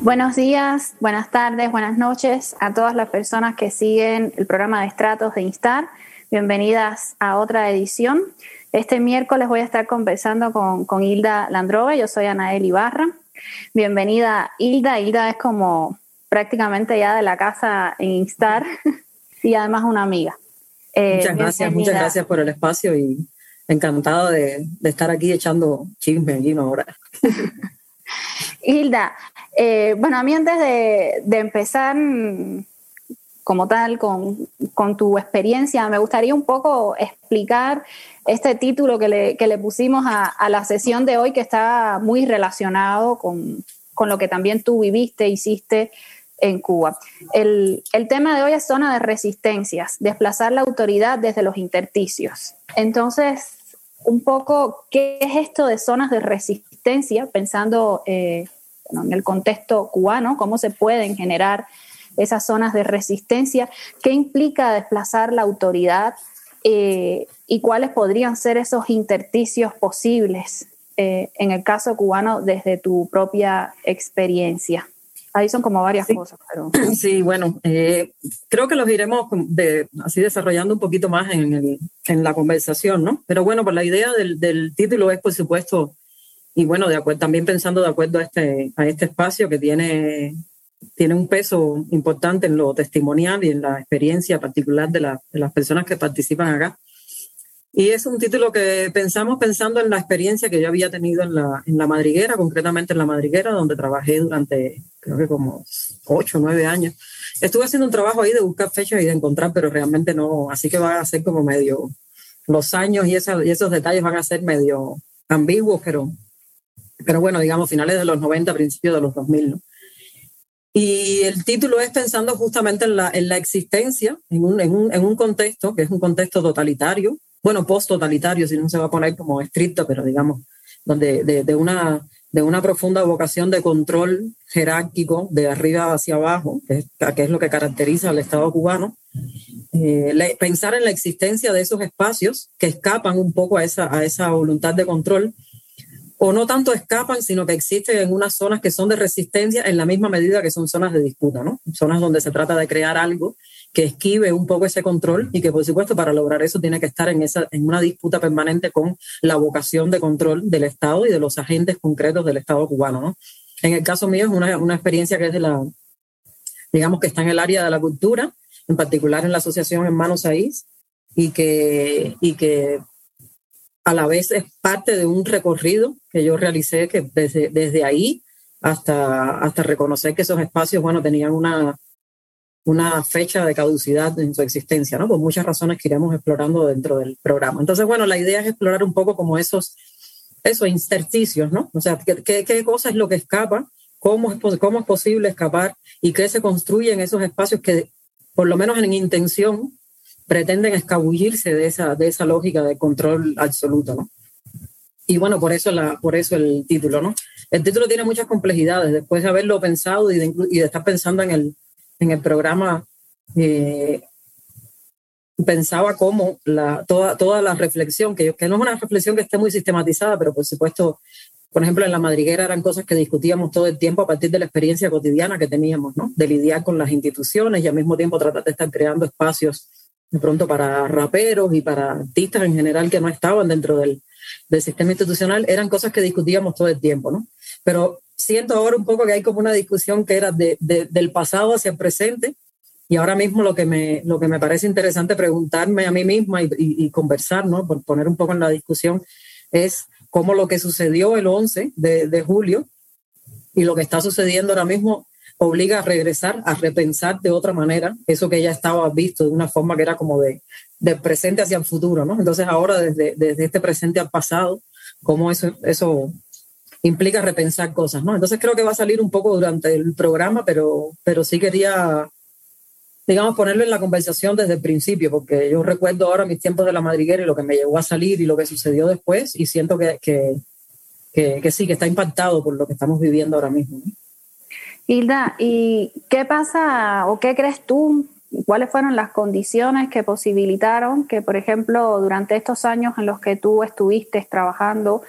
Buenos días, buenas tardes, buenas noches a todas las personas que siguen el programa de estratos de Instar. Bienvenidas a otra edición. Este miércoles voy a estar conversando con, Hilda Landrove, yo soy Anael Ibarra. Bienvenida Hilda, Hilda es como prácticamente ya de la casa en Instar y además una amiga. Eh, muchas gracias, muchas gracias por el espacio y encantada de, estar aquí echando chisme aquí ahora. Hilda, eh, bueno, a mí antes de, empezar como tal con, tu experiencia, me gustaría un poco explicar este título que le, pusimos a, la sesión de hoy que está muy relacionado con, lo que también tú viviste, hiciste en Cuba. El, el, tema de hoy es zona de resistencias, desplazar la autoridad desde los intersticios. Entonces, un poco, ¿qué es esto de zonas de resistencia? Pensando eh, en el contexto cubano, cómo se pueden generar esas zonas de resistencia, qué implica desplazar la autoridad eh, y cuáles podrían ser esos intersticios posibles eh, en el caso cubano desde tu propia experiencia. Ahí son como varias cosas. Pero... Sí, bueno, eh, creo que los iremos así desarrollando un poquito más en, la conversación, ¿no? Pero bueno, pues la idea del, del título es, por supuesto, y bueno, de acuerdo, también pensando de acuerdo a este, a este espacio que tiene, tiene un peso importante en lo testimonial y en la experiencia particular de, las personas que participan acá. Y es un título que pensamos pensando en la experiencia que yo había tenido en la, en la madriguera, concretamente en la madriguera, donde trabajé durante creo que como ocho o nueve años. Estuve haciendo un trabajo ahí de buscar fechas y de encontrar, pero realmente no, así que va a ser como medio, los años y, y esos detalles van a ser medio ambiguos, pero pero bueno, digamos, finales de los 90, principios de los 2000, ¿no? Y el título es pensando justamente en la, en la existencia, en un, en, un, en un contexto que es un contexto totalitario, bueno, post-totalitario, si no se va a poner como estricto, pero digamos, donde de, una, de una profunda vocación de control jerárquico de arriba hacia abajo, que es, que es lo que caracteriza al Estado cubano, eh, pensar en la existencia de esos espacios que escapan un poco a esa, a esa voluntad de control o no tanto escapan, sino que existen en unas zonas que son de resistencia en la misma medida que son zonas de disputa, ¿no? Zonas donde se trata de crear algo que esquive un poco ese control y que por supuesto para lograr eso tiene que estar en, esa, en una disputa permanente con la vocación de control del Estado y de los agentes concretos del Estado cubano, ¿no? En el caso mío es una, una experiencia que es de la, digamos que está en el área de la cultura, en particular en la Asociación Hermanos Aís, y que, y que a la vez es parte de un recorrido que yo realicé que desde, desde ahí hasta, hasta reconocer que esos espacios, bueno, tenían una, una fecha de caducidad en su existencia, ¿no? Por muchas razones que iremos explorando dentro del programa. Entonces, bueno, la idea es explorar un poco como esos, esos intersticios, ¿no? O sea, qué, qué, cosa es lo que escapa, cómo es, cómo es posible escapar y qué se construye en esos espacios que, por lo menos en intención, pretenden escabullirse de esa, de esa lógica de control absoluto, ¿no? Y bueno, por eso, la, por eso el título, ¿no? El título tiene muchas complejidades. Después de haberlo pensado y de, y de estar pensando en el, en el programa, eh, pensaba cómo la, toda, toda la reflexión, que, que no es una reflexión que esté muy sistematizada, pero por supuesto, por ejemplo, en la madriguera eran cosas que discutíamos todo el tiempo a partir de la experiencia cotidiana que teníamos, ¿no? De lidiar con las instituciones y al mismo tiempo tratar de estar creando espacios de pronto para raperos y para artistas en general que no estaban dentro del, del sistema institucional, eran cosas que discutíamos todo el tiempo, ¿no? Pero siento ahora un poco que hay como una discusión que era de, del pasado hacia el presente y ahora mismo lo que me, lo que me parece interesante preguntarme a mí misma y, conversar, ¿no? Por poner un poco en la discusión, es cómo lo que sucedió el 11 de, de julio y lo que está sucediendo ahora mismo obliga a regresar, a repensar de otra manera eso que ya estaba visto de una forma que era como de, de presente hacia el futuro, ¿no? Entonces ahora desde, desde este presente al pasado, cómo eso, eso implica repensar cosas, ¿no? Entonces creo que va a salir un poco durante el programa, pero, pero sí quería, digamos, ponerlo en la conversación desde el principio, porque yo recuerdo ahora mis tiempos de la madriguera y lo que me llevó a salir y lo que sucedió después, y siento que, que que, sí, que está impactado por lo que estamos viviendo ahora mismo. Hilda, ¿y qué pasa o qué crees tú? ¿Cuáles fueron las condiciones que posibilitaron que, por ejemplo, durante estos años en los que tú estuviste trabajando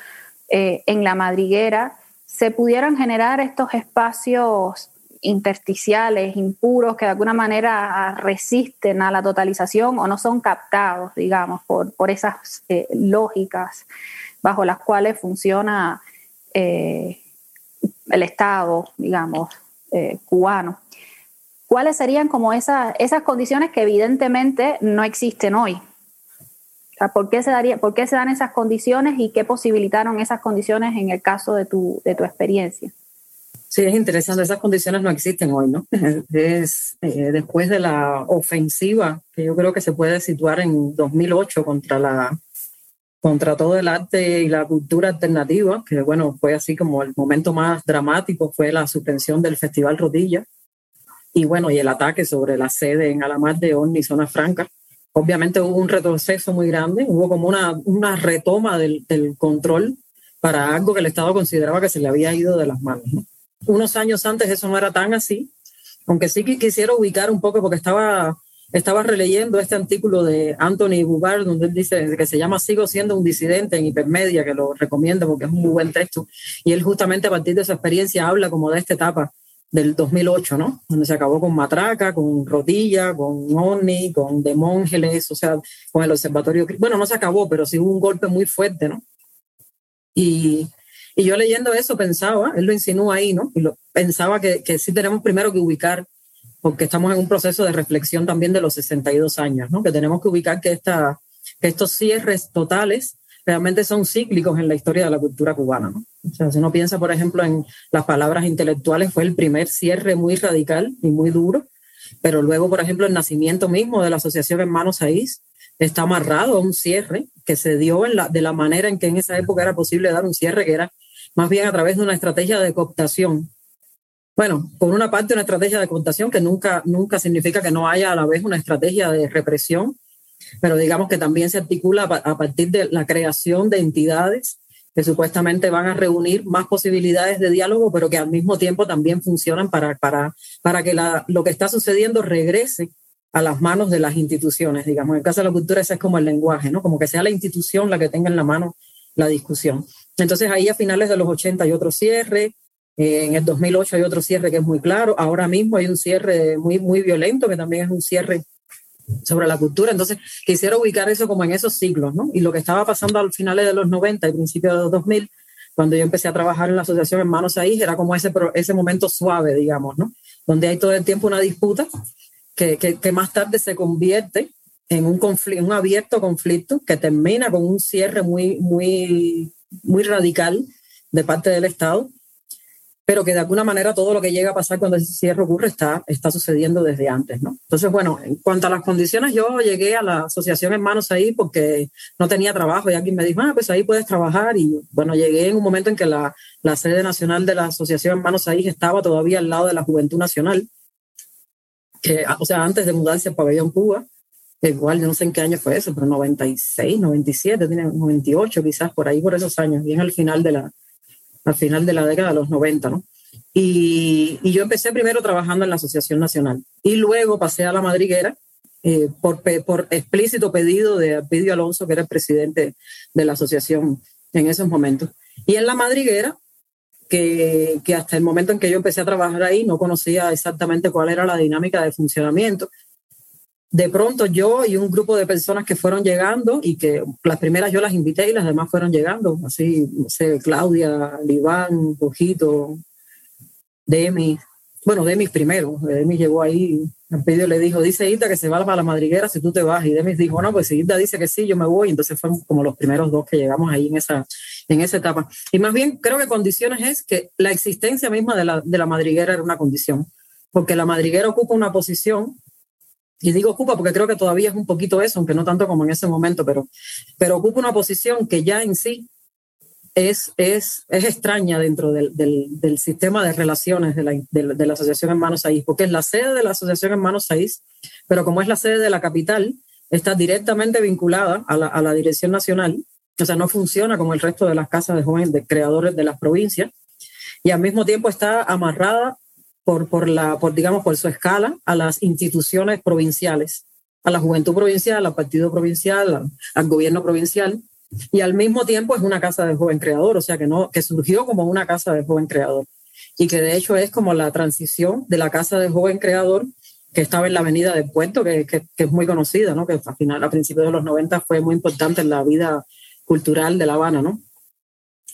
eh, en la madriguera, se pudieran generar estos espacios intersticiales, impuros, que de alguna manera resisten a la totalización o no son captados, digamos, por, por esas eh, lógicas bajo las cuales funciona eh, el Estado, digamos, eh, cubano. ¿Cuáles serían como esas, esas condiciones que evidentemente no existen hoy? ¿por, qué se ¿Por qué se dan esas condiciones y qué posibilitaron esas condiciones en el caso de tu, de tu experiencia? Sí, es interesante. Esas condiciones no existen hoy, ¿no? Es eh, después de la ofensiva que yo creo que se puede situar en 2008 contra la contra todo el arte y la cultura alternativa, que bueno, fue así como el momento más dramático fue la suspensión del Festival Rodilla y bueno, y el ataque sobre la sede en Alamar de Orni, Zona Franca. Obviamente hubo un retroceso muy grande, hubo como una, una retoma del, del control para algo que el Estado consideraba que se le había ido de las manos. Unos años antes eso no era tan así, aunque sí que quisiera ubicar un poco porque estaba estaba releyendo este artículo de Anthony Bubar, donde él dice que se llama Sigo siendo un disidente en hipermedia, que lo recomiendo porque es un muy buen texto. Y él justamente a partir de su experiencia habla como de esta etapa del 2008, ¿no? Donde se acabó con Matraca, con Rodilla, con ONI, con Demóngeles, o sea, con el observatorio. Bueno, no se acabó, pero sí hubo un golpe muy fuerte, ¿no? Y, y yo leyendo eso pensaba, él lo insinúa ahí, ¿no? Y lo, pensaba que, que sí tenemos primero que ubicar porque estamos en un proceso de reflexión también de los 62 años, ¿no? que tenemos que ubicar que, esta, que estos cierres totales realmente son cíclicos en la historia de la cultura cubana. O sea, si uno piensa, por ejemplo, en las palabras intelectuales, fue el primer cierre muy radical y muy duro, pero luego, por ejemplo, el nacimiento mismo de la Asociación Hermanos Saiz está amarrado a un cierre que se dio en la, de la manera en que en esa época era posible dar un cierre, que era más bien a través de una estrategia de cooptación bueno, por una parte una estrategia de contación que nunca, nunca significa que no haya a la vez una estrategia de represión, pero digamos que también se articula a partir de la creación de entidades que supuestamente van a reunir más posibilidades de diálogo, pero que al mismo tiempo también funcionan para, para, para que la, lo que está sucediendo regrese a las manos de las instituciones, digamos. En el caso de la cultura ese es como el lenguaje, ¿no? Como que sea la institución la que tenga en la mano la discusión. Entonces ahí a finales de los 80 hay otro cierre, en el 2008 hay otro cierre que es muy claro. Ahora mismo hay un cierre muy, muy violento que también es un cierre sobre la cultura. Entonces, quisiera ubicar eso como en esos siglos, ¿no? Y lo que estaba pasando al finales de los 90 y principios de los 2000, cuando yo empecé a trabajar en la asociación Hermanos Ahí, era como ese, ese momento suave, digamos, ¿no? Donde hay todo el tiempo una disputa que, que, que más tarde se convierte en un, conflicto, un abierto conflicto que termina con un cierre muy, muy, muy radical de parte del Estado pero que de alguna manera todo lo que llega a pasar cuando ese cierre ocurre está, está sucediendo desde antes, ¿no? Entonces, bueno, en cuanto a las condiciones, yo llegué a la asociación Hermanos ahí porque no tenía trabajo y alguien me dijo, ah, pues ahí puedes trabajar y bueno, llegué en un momento en que la, la sede nacional de la asociación Hermanos ahí estaba todavía al lado de la Juventud Nacional, que, o sea, antes de mudarse al pabellón Cuba, igual yo no sé en qué año fue eso, pero 96, 97, 98 quizás, por ahí por esos años, bien al final de la, al final de la década de los 90, ¿no? Y, yo empecé primero trabajando en la Asociación Nacional y luego pasé a la madriguera eh, por, por explícito pedido de Alpidio Alonso, que era el presidente de la asociación en esos momentos. Y en la madriguera, que, que hasta el momento en que yo empecé a trabajar ahí no conocía exactamente cuál era la dinámica de funcionamiento, de pronto yo y un grupo de personas que fueron llegando y que las primeras yo las invité y las demás fueron llegando, así, no sé, Claudia, Liván, Bojito, Demi, bueno, Demi primero, Demi llegó ahí, el le dijo, dice Ida que se va para la madriguera si tú te vas, y Demi dijo, no, pues si Ida dice que sí, yo me voy, entonces fueron como los primeros dos que llegamos ahí en esa, en esa etapa. Y más bien creo que condiciones es que la existencia misma de la, de la madriguera era una condición, porque la madriguera ocupa una posición y digo ocupa porque creo que todavía es un poquito eso, aunque no tanto como en ese momento, pero, pero ocupa una posición que ya en sí es, es, es extraña dentro del, del, sistema de relaciones de la, de, la Asociación Hermanos Saiz, porque es la sede de la Asociación Hermanos Saiz, pero como es la sede de la capital, está directamente vinculada a la, a la Dirección Nacional o sea, no funciona como el resto de las casas de jóvenes de creadores de las provincias, y al mismo tiempo está amarrada por, por, la, por, digamos, por su escala a las instituciones provinciales, a la juventud provincial, al partido provincial, al gobierno provincial, y al mismo tiempo es una casa de joven creador, o sea, que, no, que surgió como una casa de joven creador, y que de hecho es como la transición de la casa de joven creador que estaba en la avenida del puerto, que, que, es muy conocida, ¿no? que al final, a principios de los 90 fue muy importante en la vida cultural de La Habana. ¿no?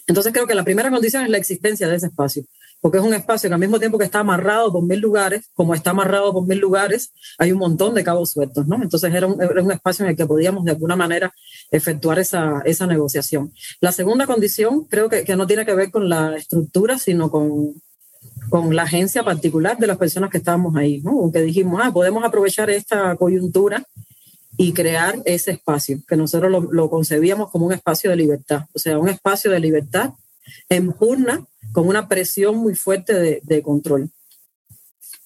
Entonces creo que la primera condición es la existencia de ese espacio, porque es un espacio que al mismo tiempo que está amarrado por mil lugares, como está amarrado por mil lugares, hay un montón de cabos sueltos, ¿no? Entonces era un, era un espacio en el que podíamos de alguna manera efectuar esa, esa negociación. La segunda condición creo que, que no tiene que ver con la estructura, sino con, con la agencia particular de las personas que estábamos ahí, ¿no? Que dijimos, ah, podemos aprovechar esta coyuntura y crear ese espacio, que nosotros lo, concebíamos como un espacio de libertad, o sea, un espacio de libertad en pugna con una presión muy fuerte de, control.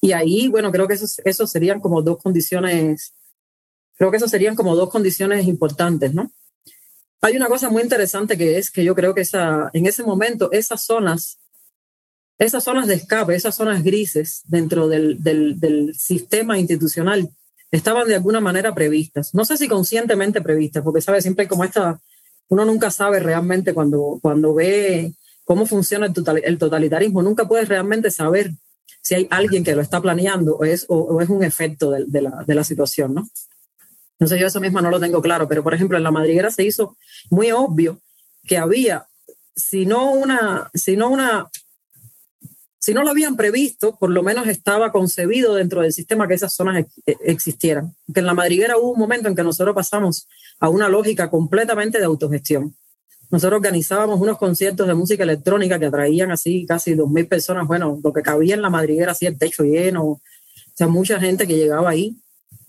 Y ahí, bueno, creo que eso, eso serían como dos condiciones, creo que eso serían como dos condiciones importantes, ¿no? Hay una cosa muy interesante que es que yo creo que esa, en ese momento esas zonas esas zonas de escape, esas zonas grises dentro del, del, sistema institucional estaban de alguna manera previstas. No sé si conscientemente previstas, porque sabe siempre como esta, uno nunca sabe realmente cuando, cuando ve cómo funciona el, totalitarismo, nunca puedes realmente saber si hay alguien que lo está planeando o es, un efecto de, la, de, la, situación, ¿no? sé, yo eso mismo no lo tengo claro, pero por ejemplo en la madriguera se hizo muy obvio que había, si no una, si no una si no lo habían previsto, por lo menos estaba concebido dentro del sistema que esas zonas e, existieran. Que en la madriguera hubo un momento en que nosotros pasamos a una lógica completamente de autogestión. Nosotros organizábamos unos conciertos de música electrónica que atraían así casi dos mil personas, bueno, lo que cabía en la madriguera, así el techo lleno, o sea, mucha gente que llegaba ahí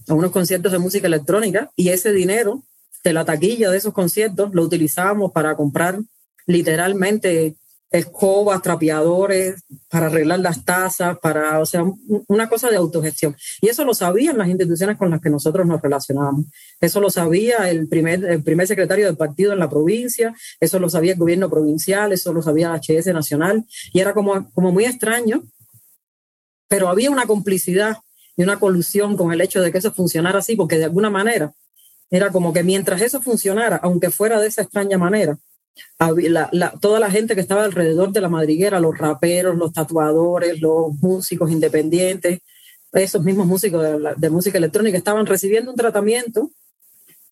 a unos conciertos de música electrónica y ese dinero de la taquilla de esos conciertos lo utilizábamos para comprar literalmente escobas, trapeadores, para arreglar las tazas, para, o sea, una cosa de autogestión. Y eso lo sabían las instituciones con las que nosotros nos relacionábamos. Eso lo sabía el primer, el primer secretario del partido en la provincia, eso lo sabía el gobierno provincial, eso lo sabía HS Nacional, y era como, como muy extraño, pero había una complicidad y una colusión con el hecho de que eso funcionara así, porque de alguna manera era como que mientras eso funcionara, aunque fuera de esa extraña manera, toda la gente que estaba alrededor de la madriguera, los raperos, los tatuadores, los músicos independientes, esos mismos músicos de, música electrónica estaban recibiendo un tratamiento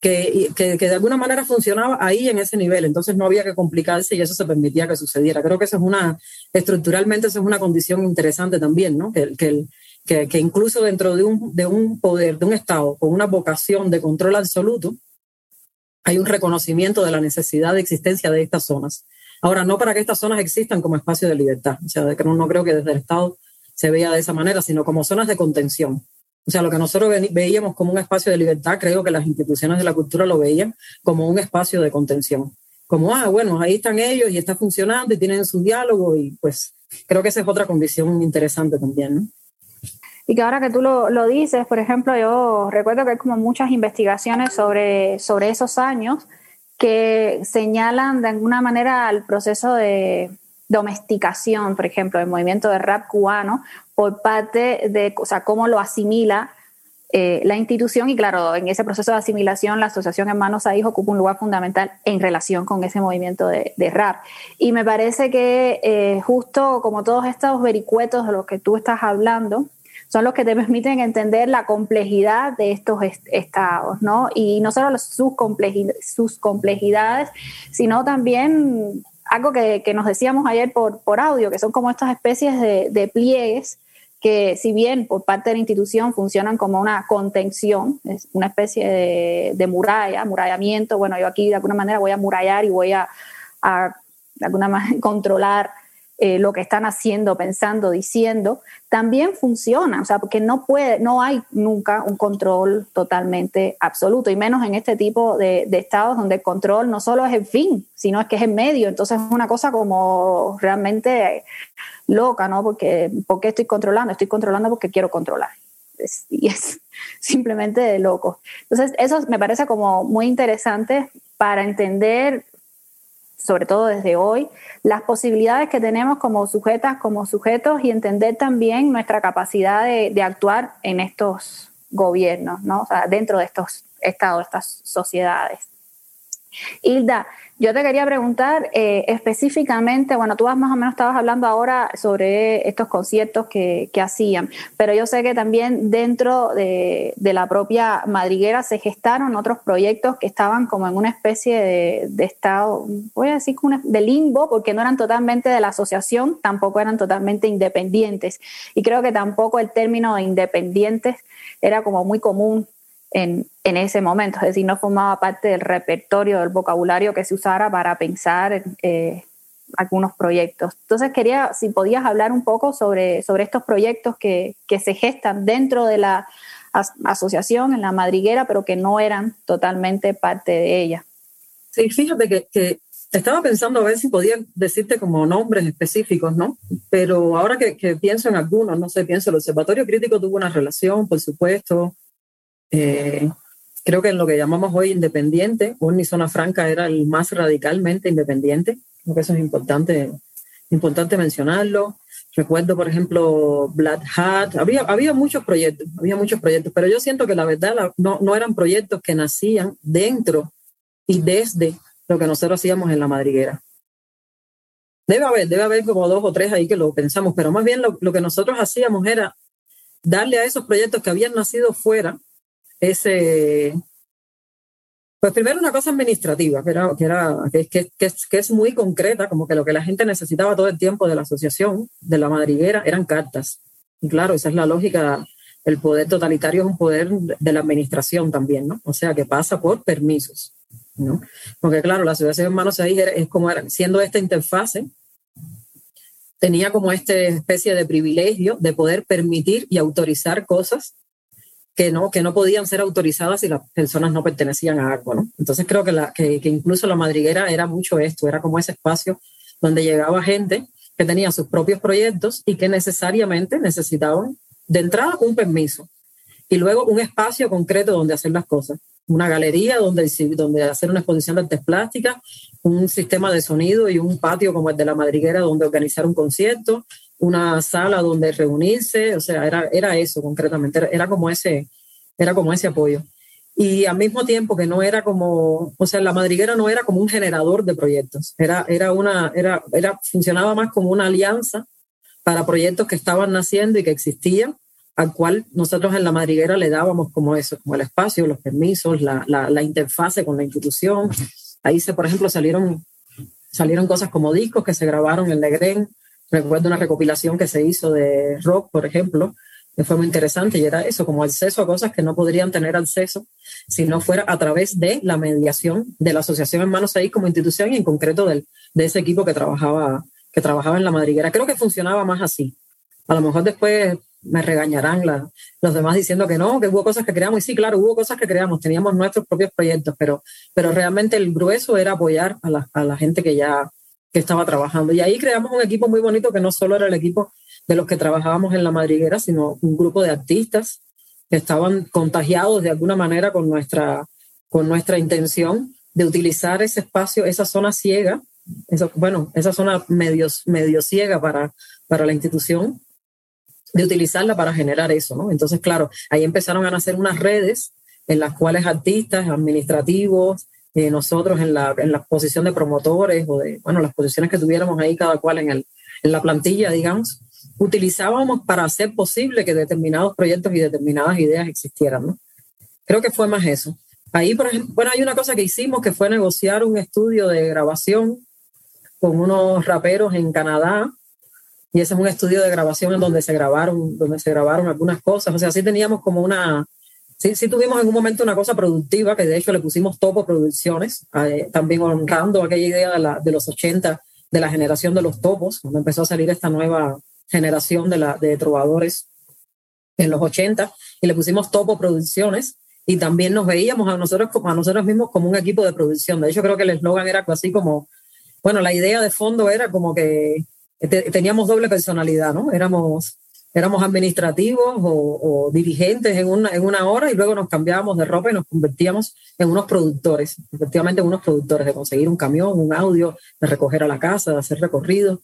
que, que, de alguna manera funcionaba ahí en ese nivel, entonces no había que complicarse y eso se permitía que sucediera. Creo que eso es una, estructuralmente eso es una condición interesante también, ¿no? Que, que, que incluso dentro de un, de un poder, de un Estado con una vocación de control absoluto, hay un reconocimiento de la necesidad de existencia de estas zonas. Ahora, no para que estas zonas existan como espacio de libertad, o sea, que no, creo que desde el Estado se vea de esa manera, sino como zonas de contención. O sea, lo que nosotros veíamos como un espacio de libertad, creo que las instituciones de la cultura lo veían como un espacio de contención. Como, ah, bueno, ahí están ellos y está funcionando y tienen su diálogo y pues creo que esa es otra condición interesante también, ¿no? Y que ahora que tú lo, lo, dices, por ejemplo, yo recuerdo que hay como muchas investigaciones sobre, sobre esos años que señalan de alguna manera el proceso de domesticación, por ejemplo, del movimiento de rap cubano por parte de, o sea, cómo lo asimila eh, la institución y claro, en ese proceso de asimilación la Asociación Hermanos Ahí ocupa un lugar fundamental en relación con ese movimiento de, de rap. Y me parece que eh, justo como todos estos vericuetos de los que tú estás hablando, son los que te permiten entender la complejidad de estos estados, ¿no? Y no solo sus, complejidades, sino también algo que, nos decíamos ayer por, por audio, que son como estas especies de, pliegues que si bien por parte de la institución funcionan como una contención, es una especie de, de muralla, murallamiento, bueno, yo aquí de alguna manera voy a murallar y voy a, a de alguna manera controlar eh, lo que están haciendo, pensando, diciendo, también funciona, o sea, porque no puede, no hay nunca un control totalmente absoluto, y menos en este tipo de, estados donde el control no solo es el fin, sino es que es el medio, entonces es una cosa como realmente loca, ¿no? Porque, ¿por qué estoy controlando? Estoy controlando porque quiero controlar. y es simplemente loco. Entonces, eso me parece como muy interesante para entender sobre todo desde hoy, las posibilidades que tenemos como sujetas, como sujetos y entender también nuestra capacidad de, actuar en estos gobiernos, ¿no? O sea, dentro de estos estados, estas sociedades. Hilda, yo te quería preguntar eh, específicamente, bueno, tú más o menos estabas hablando ahora sobre estos conciertos que, hacían, pero yo sé que también dentro de, la propia madriguera se gestaron otros proyectos que estaban como en una especie de, estado, voy a decir de limbo, porque no eran totalmente de la asociación, tampoco eran totalmente independientes. Y creo que tampoco el término de independientes era como muy común en, ese momento, es decir, no formaba parte del repertorio, del vocabulario que se usara para pensar en eh, algunos proyectos. Entonces quería, si podías hablar un poco sobre, sobre estos proyectos que, se gestan dentro de la asociación, en la madriguera, pero que no eran totalmente parte de ella. Sí, fíjate que, que estaba pensando a ver si podía decirte como nombres específicos, ¿no? Pero ahora que, que, pienso en algunos, no sé, pienso, el Observatorio Crítico tuvo una relación, por supuesto, eh, creo que en lo que llamamos hoy independiente, Urni Zona Franca era el más radicalmente independiente. Creo que eso es importante, importante mencionarlo. Recuerdo, por ejemplo, Black Hat. Había, había muchos proyectos, había muchos proyectos, pero yo siento que la verdad no, no eran proyectos que nacían dentro y desde lo que nosotros hacíamos en la madriguera. Debe haber, debe haber como dos o tres ahí que lo pensamos, pero más bien lo, lo que nosotros hacíamos era darle a esos proyectos que habían nacido fuera ese, pues primero una cosa administrativa, que, era, que, era, que, que, es muy concreta, como que lo que la gente necesitaba todo el tiempo de la asociación, de la madriguera, eran cartas. Y claro, esa es la lógica. El poder totalitario es un poder de la administración también, ¿no? O sea, que pasa por permisos, ¿no? Porque claro, la asociación de manos ahí es como era, siendo esta interfase, tenía como esta especie de privilegio de poder permitir y autorizar cosas que no, que no podían ser autorizadas si las personas no pertenecían a algo, ¿no? Entonces creo que, la, que, incluso la madriguera era mucho esto, era como ese espacio donde llegaba gente que tenía sus propios proyectos y que necesariamente necesitaban de entrada un permiso y luego un espacio concreto donde hacer las cosas. Una galería donde, donde hacer una exposición de artes plásticas, un sistema de sonido y un patio como el de la madriguera donde organizar un concierto, una sala donde reunirse, o sea, era, era eso concretamente, era, como ese, era como ese apoyo. Y al mismo tiempo que no era como, o sea, la madriguera no era como un generador de proyectos, era, era una, era, era, funcionaba más como una alianza para proyectos que estaban naciendo y que existían, al cual nosotros en la madriguera le dábamos como eso, como el espacio, los permisos, la, la, la interfase con la institución. Ahí se, por ejemplo, salieron, salieron cosas como discos que se grabaron en Legren, Recuerdo una recopilación que se hizo de rock, por ejemplo, que fue muy interesante y era eso, como acceso a cosas que no podrían tener acceso si no fuera a través de la mediación de la Asociación Hermanos ahí como institución y en concreto del, de ese equipo que trabajaba, que trabajaba en la madriguera. Creo que funcionaba más así. A lo mejor después me regañarán los demás diciendo que no, que hubo cosas que creamos. Y sí, claro, hubo cosas que creamos, teníamos nuestros propios proyectos, pero, pero realmente el grueso era apoyar a la, a la gente que ya, que estaba trabajando. Y ahí creamos un equipo muy bonito que no solo era el equipo de los que trabajábamos en la madriguera, sino un grupo de artistas que estaban contagiados de alguna manera con nuestra, con nuestra intención de utilizar ese espacio, esa zona ciega, bueno, esa zona medio, medio ciega para, para la institución, de utilizarla para generar eso, ¿no? Entonces, claro, ahí empezaron a nacer unas redes en las cuales artistas, administrativos, eh, nosotros en la, en la posición de promotores o de, bueno, las posiciones que tuviéramos ahí cada cual en, el, en la plantilla, digamos, utilizábamos para hacer posible que determinados proyectos y determinadas ideas existieran, ¿no? Creo que fue más eso. Ahí, por ejemplo, bueno, hay una cosa que hicimos que fue negociar un estudio de grabación con unos raperos en Canadá, y ese es un estudio de grabación en donde se grabaron, donde se grabaron algunas cosas. O sea, sí teníamos como una, Sí, sí tuvimos en un momento una cosa productiva, que de hecho le pusimos Topo Producciones, eh, también honrando aquella idea de, la, de los 80, de la generación de los topos, cuando empezó a salir esta nueva generación de, la, trovadores en los 80, y le pusimos Topo Producciones, y también nos veíamos a nosotros, a nosotros mismos como un equipo de producción. De hecho, creo que el eslogan era así como, bueno, la idea de fondo era como que teníamos doble personalidad, ¿no? Éramos éramos administrativos o, dirigentes en una, en una hora y luego nos cambiábamos de ropa y nos convertíamos en unos productores, efectivamente en unos productores de conseguir un camión, un audio, de recoger a la casa, de hacer recorridos.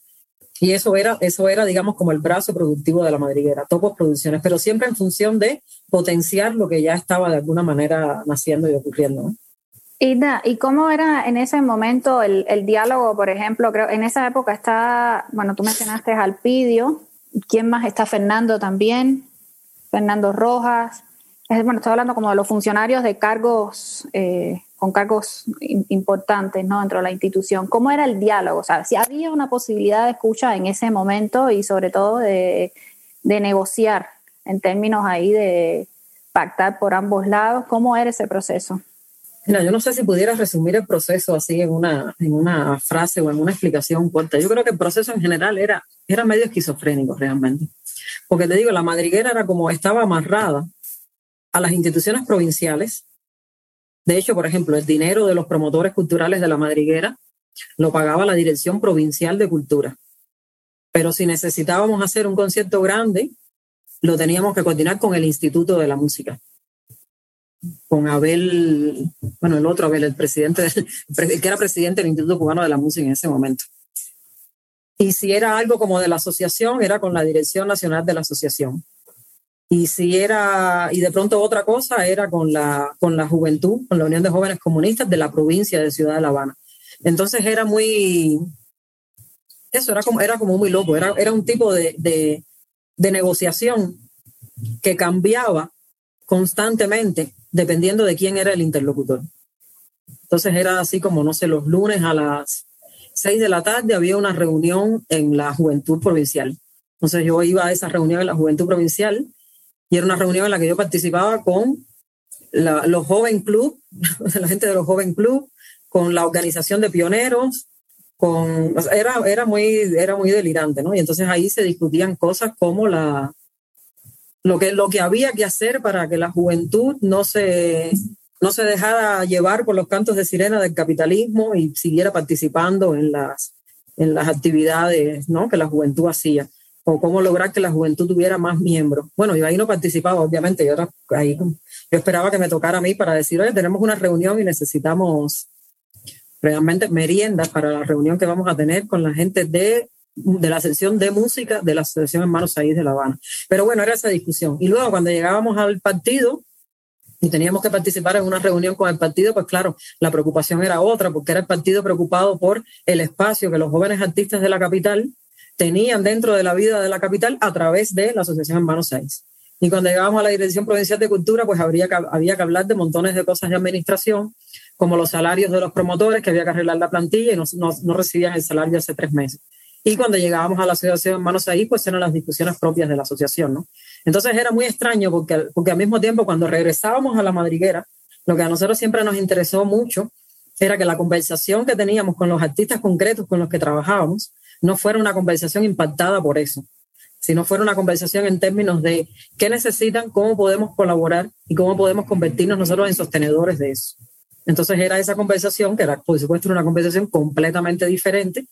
Y eso era, eso era, digamos, como el brazo productivo de la madriguera, Topos Producciones, pero siempre en función de potenciar lo que ya estaba de alguna manera naciendo y ocurriendo. Ida, ¿y cómo era en ese momento el, el, diálogo, por ejemplo? Creo en esa época está, bueno, tú mencionaste Alpidio, ¿quién más está? Fernando también, Fernando Rojas. bueno, estoy hablando como de los funcionarios de cargos eh, con cargos importantes ¿no? dentro de la institución. ¿Cómo era el diálogo? Sea, si había una posibilidad de escucha en ese momento y sobre todo de, negociar en términos ahí de pactar por ambos lados, ¿cómo era ese proceso? Mira, yo no sé si pudieras resumir el proceso así en una, en una frase o en una explicación corta. Yo creo que el proceso en general era, era medio esquizofrénico realmente. Porque te digo, la madriguera era como estaba amarrada a las instituciones provinciales de hecho, por ejemplo, el dinero de los promotores culturales de la madriguera lo pagaba la Dirección Provincial de Cultura. Pero si necesitábamos hacer un concierto grande, lo teníamos que coordinar con el Instituto de la Música. Con Abel, bueno, el otro Abel, el presidente, que era presidente del Instituto Cubano de la Música en ese momento. Y si era algo como de la asociación, era con la Dirección Nacional de la Asociación. Y si era, y de pronto otra cosa era con la, con la juventud, con la Unión de Jóvenes Comunistas de la provincia de Ciudad de La Habana. Entonces era muy, eso era como, era como muy loco, era, era un tipo de, de negociación que cambiaba constantemente dependiendo de quién era el interlocutor. Entonces era así como, no sé, los lunes a las seis de la tarde había una reunión en la Juventud Provincial. Entonces yo iba a esa reunión en la Juventud Provincial y era una reunión en la que yo participaba con los Joven Club, la gente de los Joven Club, con la organización de pioneros, con, era, era, muy, era muy delirante, ¿no? Y entonces ahí se discutían cosas como la, lo, que, lo que había que hacer para que la juventud no se, no se dejara llevar por los cantos de sirena del capitalismo y siguiera participando en las, en las actividades ¿no? que la juventud hacía o cómo lograr que la juventud tuviera más miembros. Bueno, yo ahí no participaba, obviamente, yo, era ahí, yo esperaba que me tocara a mí para decir, oye, tenemos una reunión y necesitamos realmente meriendas para la reunión que vamos a tener con la gente de, de la sección de música de la Asociación Hermanos Ahí de La Habana. Pero bueno, era esa discusión. Y luego cuando llegábamos al partido, y teníamos que participar en una reunión con el partido, pues claro, la preocupación era otra, porque era el partido preocupado por el espacio que los jóvenes artistas de la capital tenían dentro de la vida de la capital a través de la Asociación Hermanos 6. Y cuando llegamos a la Dirección Provincial de Cultura, pues habría que, había que hablar de montones de cosas de administración, como los salarios de los promotores, que había que arreglar la plantilla y no, no, recibían el salario hace tres meses. Y cuando llegábamos a la Asociación Hermanos ahí, pues eran las discusiones propias de la asociación, ¿no? Entonces era muy extraño porque, porque al mismo tiempo cuando regresábamos a la madriguera, lo que a nosotros siempre nos interesó mucho era que la conversación que teníamos con los artistas concretos con los que trabajábamos no fuera una conversación impactada por eso, sino fuera una conversación en términos de qué necesitan, cómo podemos colaborar y cómo podemos convertirnos nosotros en sostenedores de eso. Entonces era esa conversación, que era por supuesto una conversación completamente diferente,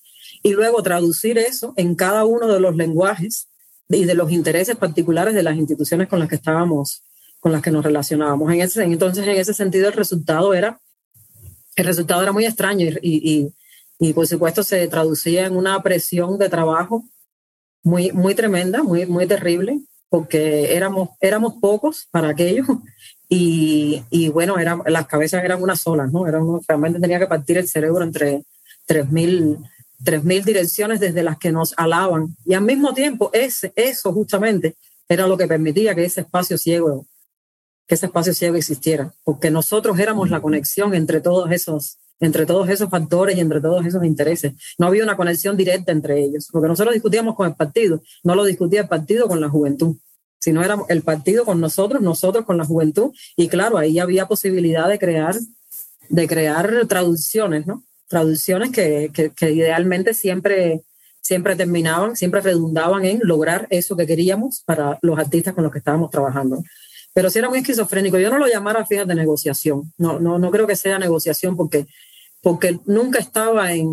y luego traducir eso en cada uno de los lenguajes y de los intereses particulares de las instituciones con las que estábamos, con las que nos relacionábamos. En ese, entonces, en ese sentido, el resultado era, el resultado era muy extraño y y por supuesto se traducía en una presión de trabajo muy, muy tremenda, muy, muy terrible, porque éramos, éramos pocos para aquello y, y bueno, eran, las cabezas eran unas solas, ¿no? Era realmente tenía que partir el cerebro entre 3.000 mil direcciones desde las que nos alaban. Y al mismo tiempo, ese, eso justamente era lo que permitía que ese espacio ciego, que ese espacio ciego existiera, porque nosotros éramos la conexión entre todos esos, entre todos esos factores y entre todos esos intereses. No había una conexión directa entre ellos, porque nosotros discutíamos con el partido, no lo discutía el partido con la juventud, sino era el partido con nosotros, nosotros con la juventud, y claro, ahí había posibilidad de crear, de crear traducciones, ¿no? Traducciones que, que, idealmente siempre, siempre terminaban, siempre redundaban en lograr eso que queríamos para los artistas con los que estábamos trabajando pero sí era muy esquizofrénico. Yo no lo llamara, de negociación. No, no, no creo que sea negociación porque, porque nunca estaba en,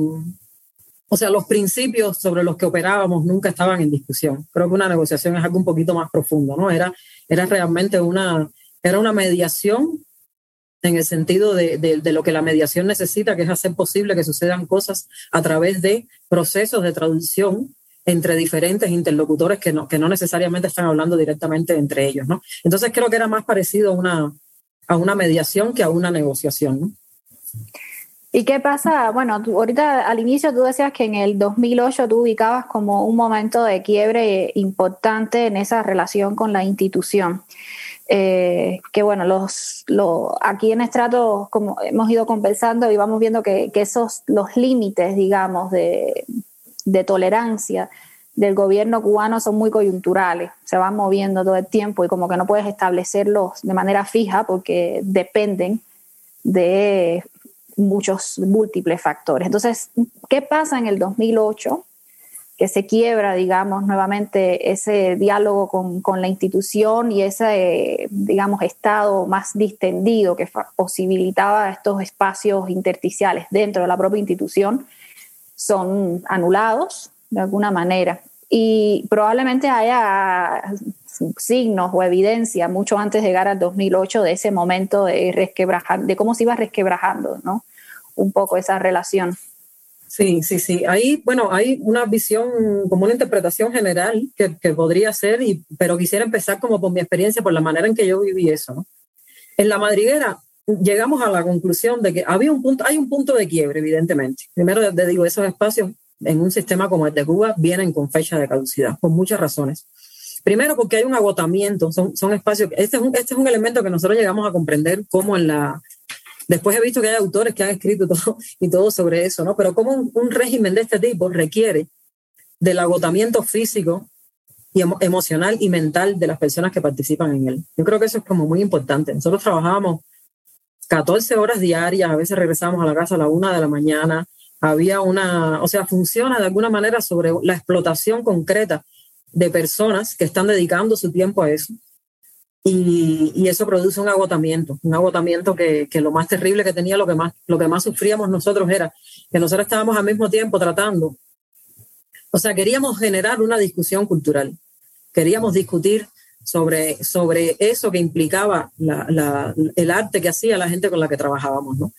o sea, los principios sobre los que operábamos nunca estaban en discusión. Creo que una negociación es algo un poquito más profundo, ¿no? Era, era realmente una, era una mediación en el sentido de, lo que la mediación necesita, que es hacer posible que sucedan cosas a través de procesos de traducción entre diferentes interlocutores que no, que no necesariamente están hablando directamente entre ellos, ¿no? Entonces creo que era más parecido a una, a una mediación que a una negociación, ¿no? ¿Y qué pasa? Bueno, ahorita al inicio tú decías que en el 2008 tú ubicabas como un momento de quiebre importante en esa relación con la institución. Eh, que bueno, los, aquí en Estrato, como hemos ido conversando y vamos viendo que, esos, los límites, digamos, de, de tolerancia del gobierno cubano son muy coyunturales, se van moviendo todo el tiempo y como que no puedes establecerlos de manera fija porque dependen de muchos múltiples factores. Entonces, ¿qué pasa en el 2008? Que se quiebra, digamos, nuevamente ese diálogo con, la institución y ese, digamos, estado más distendido que posibilitaba estos espacios intersticiales dentro de la propia institución, son anulados de alguna manera. Y probablemente haya signos o evidencia mucho antes de llegar al 2008 de ese momento de resquebrajar, de cómo se iba resquebrajando, ¿no? Un poco esa relación. Sí, sí, sí. Ahí, bueno, hay una visión, como una interpretación general que, que, podría ser, y, pero quisiera empezar como por mi experiencia, por la manera en que yo viví eso. En la madriguera llegamos a la conclusión de que había un punto, hay un punto de quiebre, evidentemente. Primero, te digo, esos espacios en un sistema como el de Cuba vienen con fecha de caducidad, por muchas razones. Primero porque hay un agotamiento, son, son espacios, este es, un, este es un elemento que nosotros llegamos a comprender como en la... Después he visto que hay autores que han escrito todo, y todo sobre eso, ¿no? Pero como un, régimen de este tipo requiere del agotamiento físico emocional y mental de las personas que participan en él. Yo creo que eso es como muy importante. Nosotros trabajábamos 14 horas diarias, a veces regresábamos a la casa a la una de la mañana, había una, o sea, funciona de alguna manera sobre la explotación concreta de personas que están dedicando su tiempo a eso. Y, y eso produce un agotamiento, un agotamiento que, que, lo más terrible que tenía, lo que más, lo que más sufríamos nosotros era que nosotros estábamos al mismo tiempo tratando, o sea, queríamos generar una discusión cultural, queríamos discutir sobre, sobre eso que implicaba la, la, el arte que hacía la gente con la que trabajábamos, ¿no?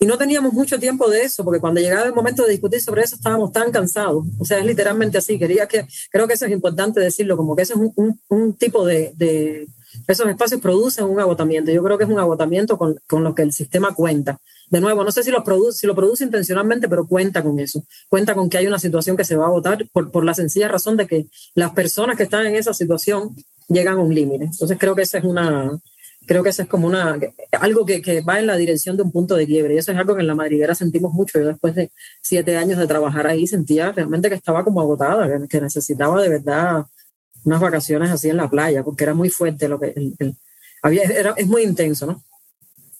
Y no teníamos mucho tiempo de eso, porque cuando llegaba el momento de discutir sobre eso estábamos tan cansados. O sea, es literalmente así. Quería que, creo que eso es importante decirlo, como que eso es un, un, tipo de, de, esos espacios producen un agotamiento. Yo creo que es un agotamiento con, con lo que el sistema cuenta. De nuevo, no sé si lo, produce, si lo produce intencionalmente, pero cuenta con eso. Cuenta con que hay una situación que se va a agotar por, por la sencilla razón de que las personas que están en esa situación llegan a un límite. Entonces creo que esa es una, creo que eso es como una, algo que, que, va en la dirección de un punto de quiebre. Y eso es algo que en la madriguera sentimos mucho. Yo después de siete años de trabajar ahí sentía realmente que estaba como agotada, que, necesitaba de verdad unas vacaciones así en la playa, porque era muy fuerte lo que había, era, es muy intenso, ¿no?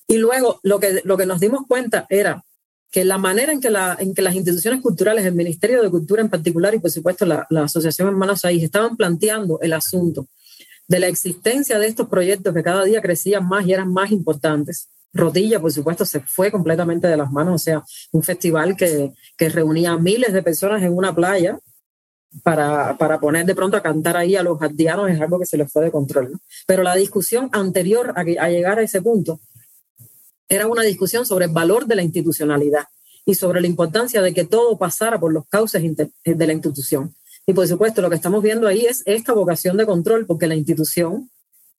Y luego lo que, lo que nos dimos cuenta era que la manera en que, la, en que las instituciones culturales, el Ministerio de Cultura en particular y por supuesto la, la Asociación Hermanos Ahí, estaban planteando el asunto de la existencia de estos proyectos que cada día crecían más y eran más importantes. Rotilla, por supuesto, se fue completamente de las manos, o sea, un festival que, que reunía a miles de personas en una playa para, para, poner de pronto a cantar ahí a los aldeanos es algo que se les fue de control. Pero la discusión anterior a, a llegar a ese punto era una discusión sobre el valor de la institucionalidad y sobre la importancia de que todo pasara por los cauces de la institución. Y por supuesto, lo que estamos viendo ahí es esta vocación de control, porque la institución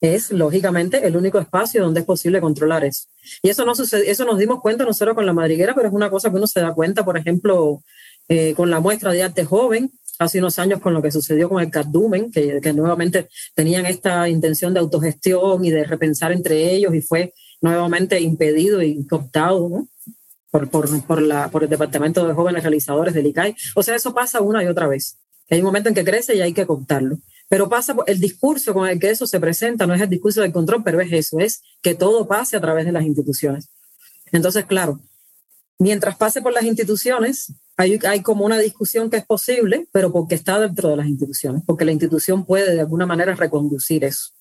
es, lógicamente, el único espacio donde es posible controlar eso. Y eso, no sucede, eso nos dimos cuenta nosotros con la madriguera, pero es una cosa que uno se da cuenta, por ejemplo, eh, con la muestra de arte joven, hace unos años con lo que sucedió con el Cardumen, que, que nuevamente tenían esta intención de autogestión y de repensar entre ellos y fue nuevamente impedido y cooptado por, por, por, la, por el Departamento de Jóvenes Realizadores del ICAI. O sea, eso pasa una y otra vez. Hay un momento en que crece y hay que contarlo. Pero pasa, el discurso con el que eso se presenta no es el discurso del control, pero es eso, es que todo pase a través de las instituciones. Entonces, claro, mientras pase por las instituciones, hay, como una discusión que es posible, pero porque está dentro de las instituciones, porque la institución puede de alguna manera reconducir eso.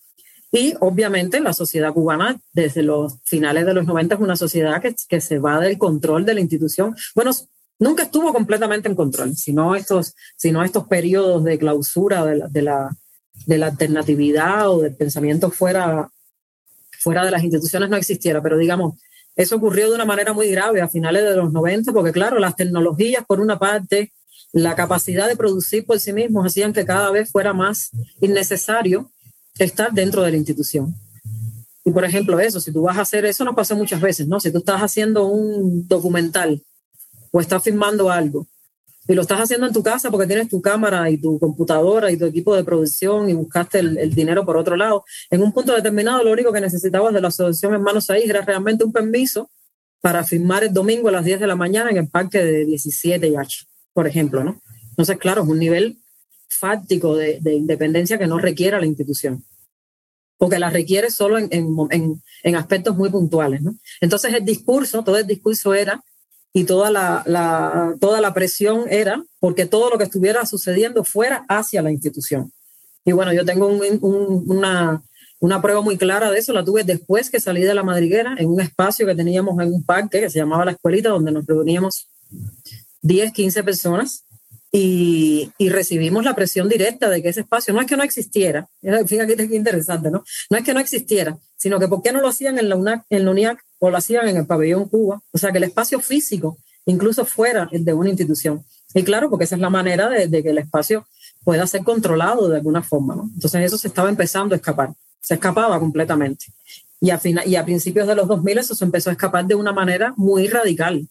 Y obviamente la sociedad cubana desde los finales de los 90 es una sociedad que, que se va del control de la institución. Bueno, nunca estuvo completamente en control, sino estos, sino estos periodos de clausura de la, de la, de la alternatividad o del pensamiento fuera, fuera de las instituciones no existiera. Pero digamos, eso ocurrió de una manera muy grave a finales de los 90, porque claro, las tecnologías, por una parte, la capacidad de producir por sí mismos hacían que cada vez fuera más innecesario estar dentro de la institución. Y por ejemplo, eso, si tú vas a hacer eso, nos pasó muchas veces, ¿no? Si tú estás haciendo un documental o estás filmando algo y lo estás haciendo en tu casa porque tienes tu cámara y tu computadora y tu equipo de producción y buscaste el, dinero por otro lado, en un punto determinado lo único que necesitabas de la asociación Hermanos Ahí era realmente un permiso para filmar el domingo a las 10 de la mañana en el parque de 17 y H, por ejemplo, ¿no? Entonces, claro, es un nivel fáctico de, de independencia que no requiere la institución porque la requiere solo en, en, en, aspectos muy puntuales. ¿no? Entonces el discurso, todo el discurso era, y toda la, toda la presión era porque todo lo que estuviera sucediendo fuera hacia la institución. Y bueno, yo tengo un, una, una prueba muy clara de eso, la tuve después que salí de la madriguera, en un espacio que teníamos en un parque que se llamaba La Escuelita, donde nos reuníamos 10, 15 personas y, recibimos la presión directa de que ese espacio no es que no existiera, fíjate que interesante, ¿no? No es que no existiera, sino que por qué no lo hacían en la UNAC, en UNIAC o lo hacían en el pabellón Cuba, o sea, que el espacio físico incluso fuera de una institución. Y claro, porque esa es la manera de, que el espacio pueda ser controlado de alguna forma, ¿no? Entonces eso se estaba empezando a escapar, se escapaba completamente. Y a, y a principios de los 2000 eso se empezó a escapar de una manera muy radical,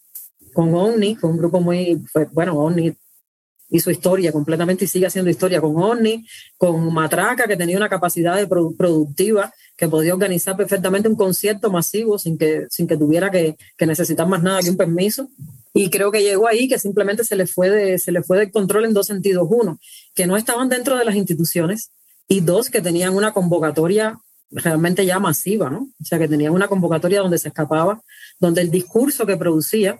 con OVNI, con un grupo muy, bueno, OVNI hizo historia completamente y sigue haciendo historia con OVNI, con Matraca, que tenía una capacidad de productiva que podía organizar perfectamente un concierto masivo sin que, sin que tuviera que, que, necesitar más nada que un permiso. Y creo que llegó ahí que simplemente se le, fue de, se le fue de control en dos sentidos. Uno, que no estaban dentro de las instituciones y dos, que tenían una convocatoria realmente ya masiva, ¿no? O sea, que tenían una convocatoria donde se escapaba, donde el discurso que producía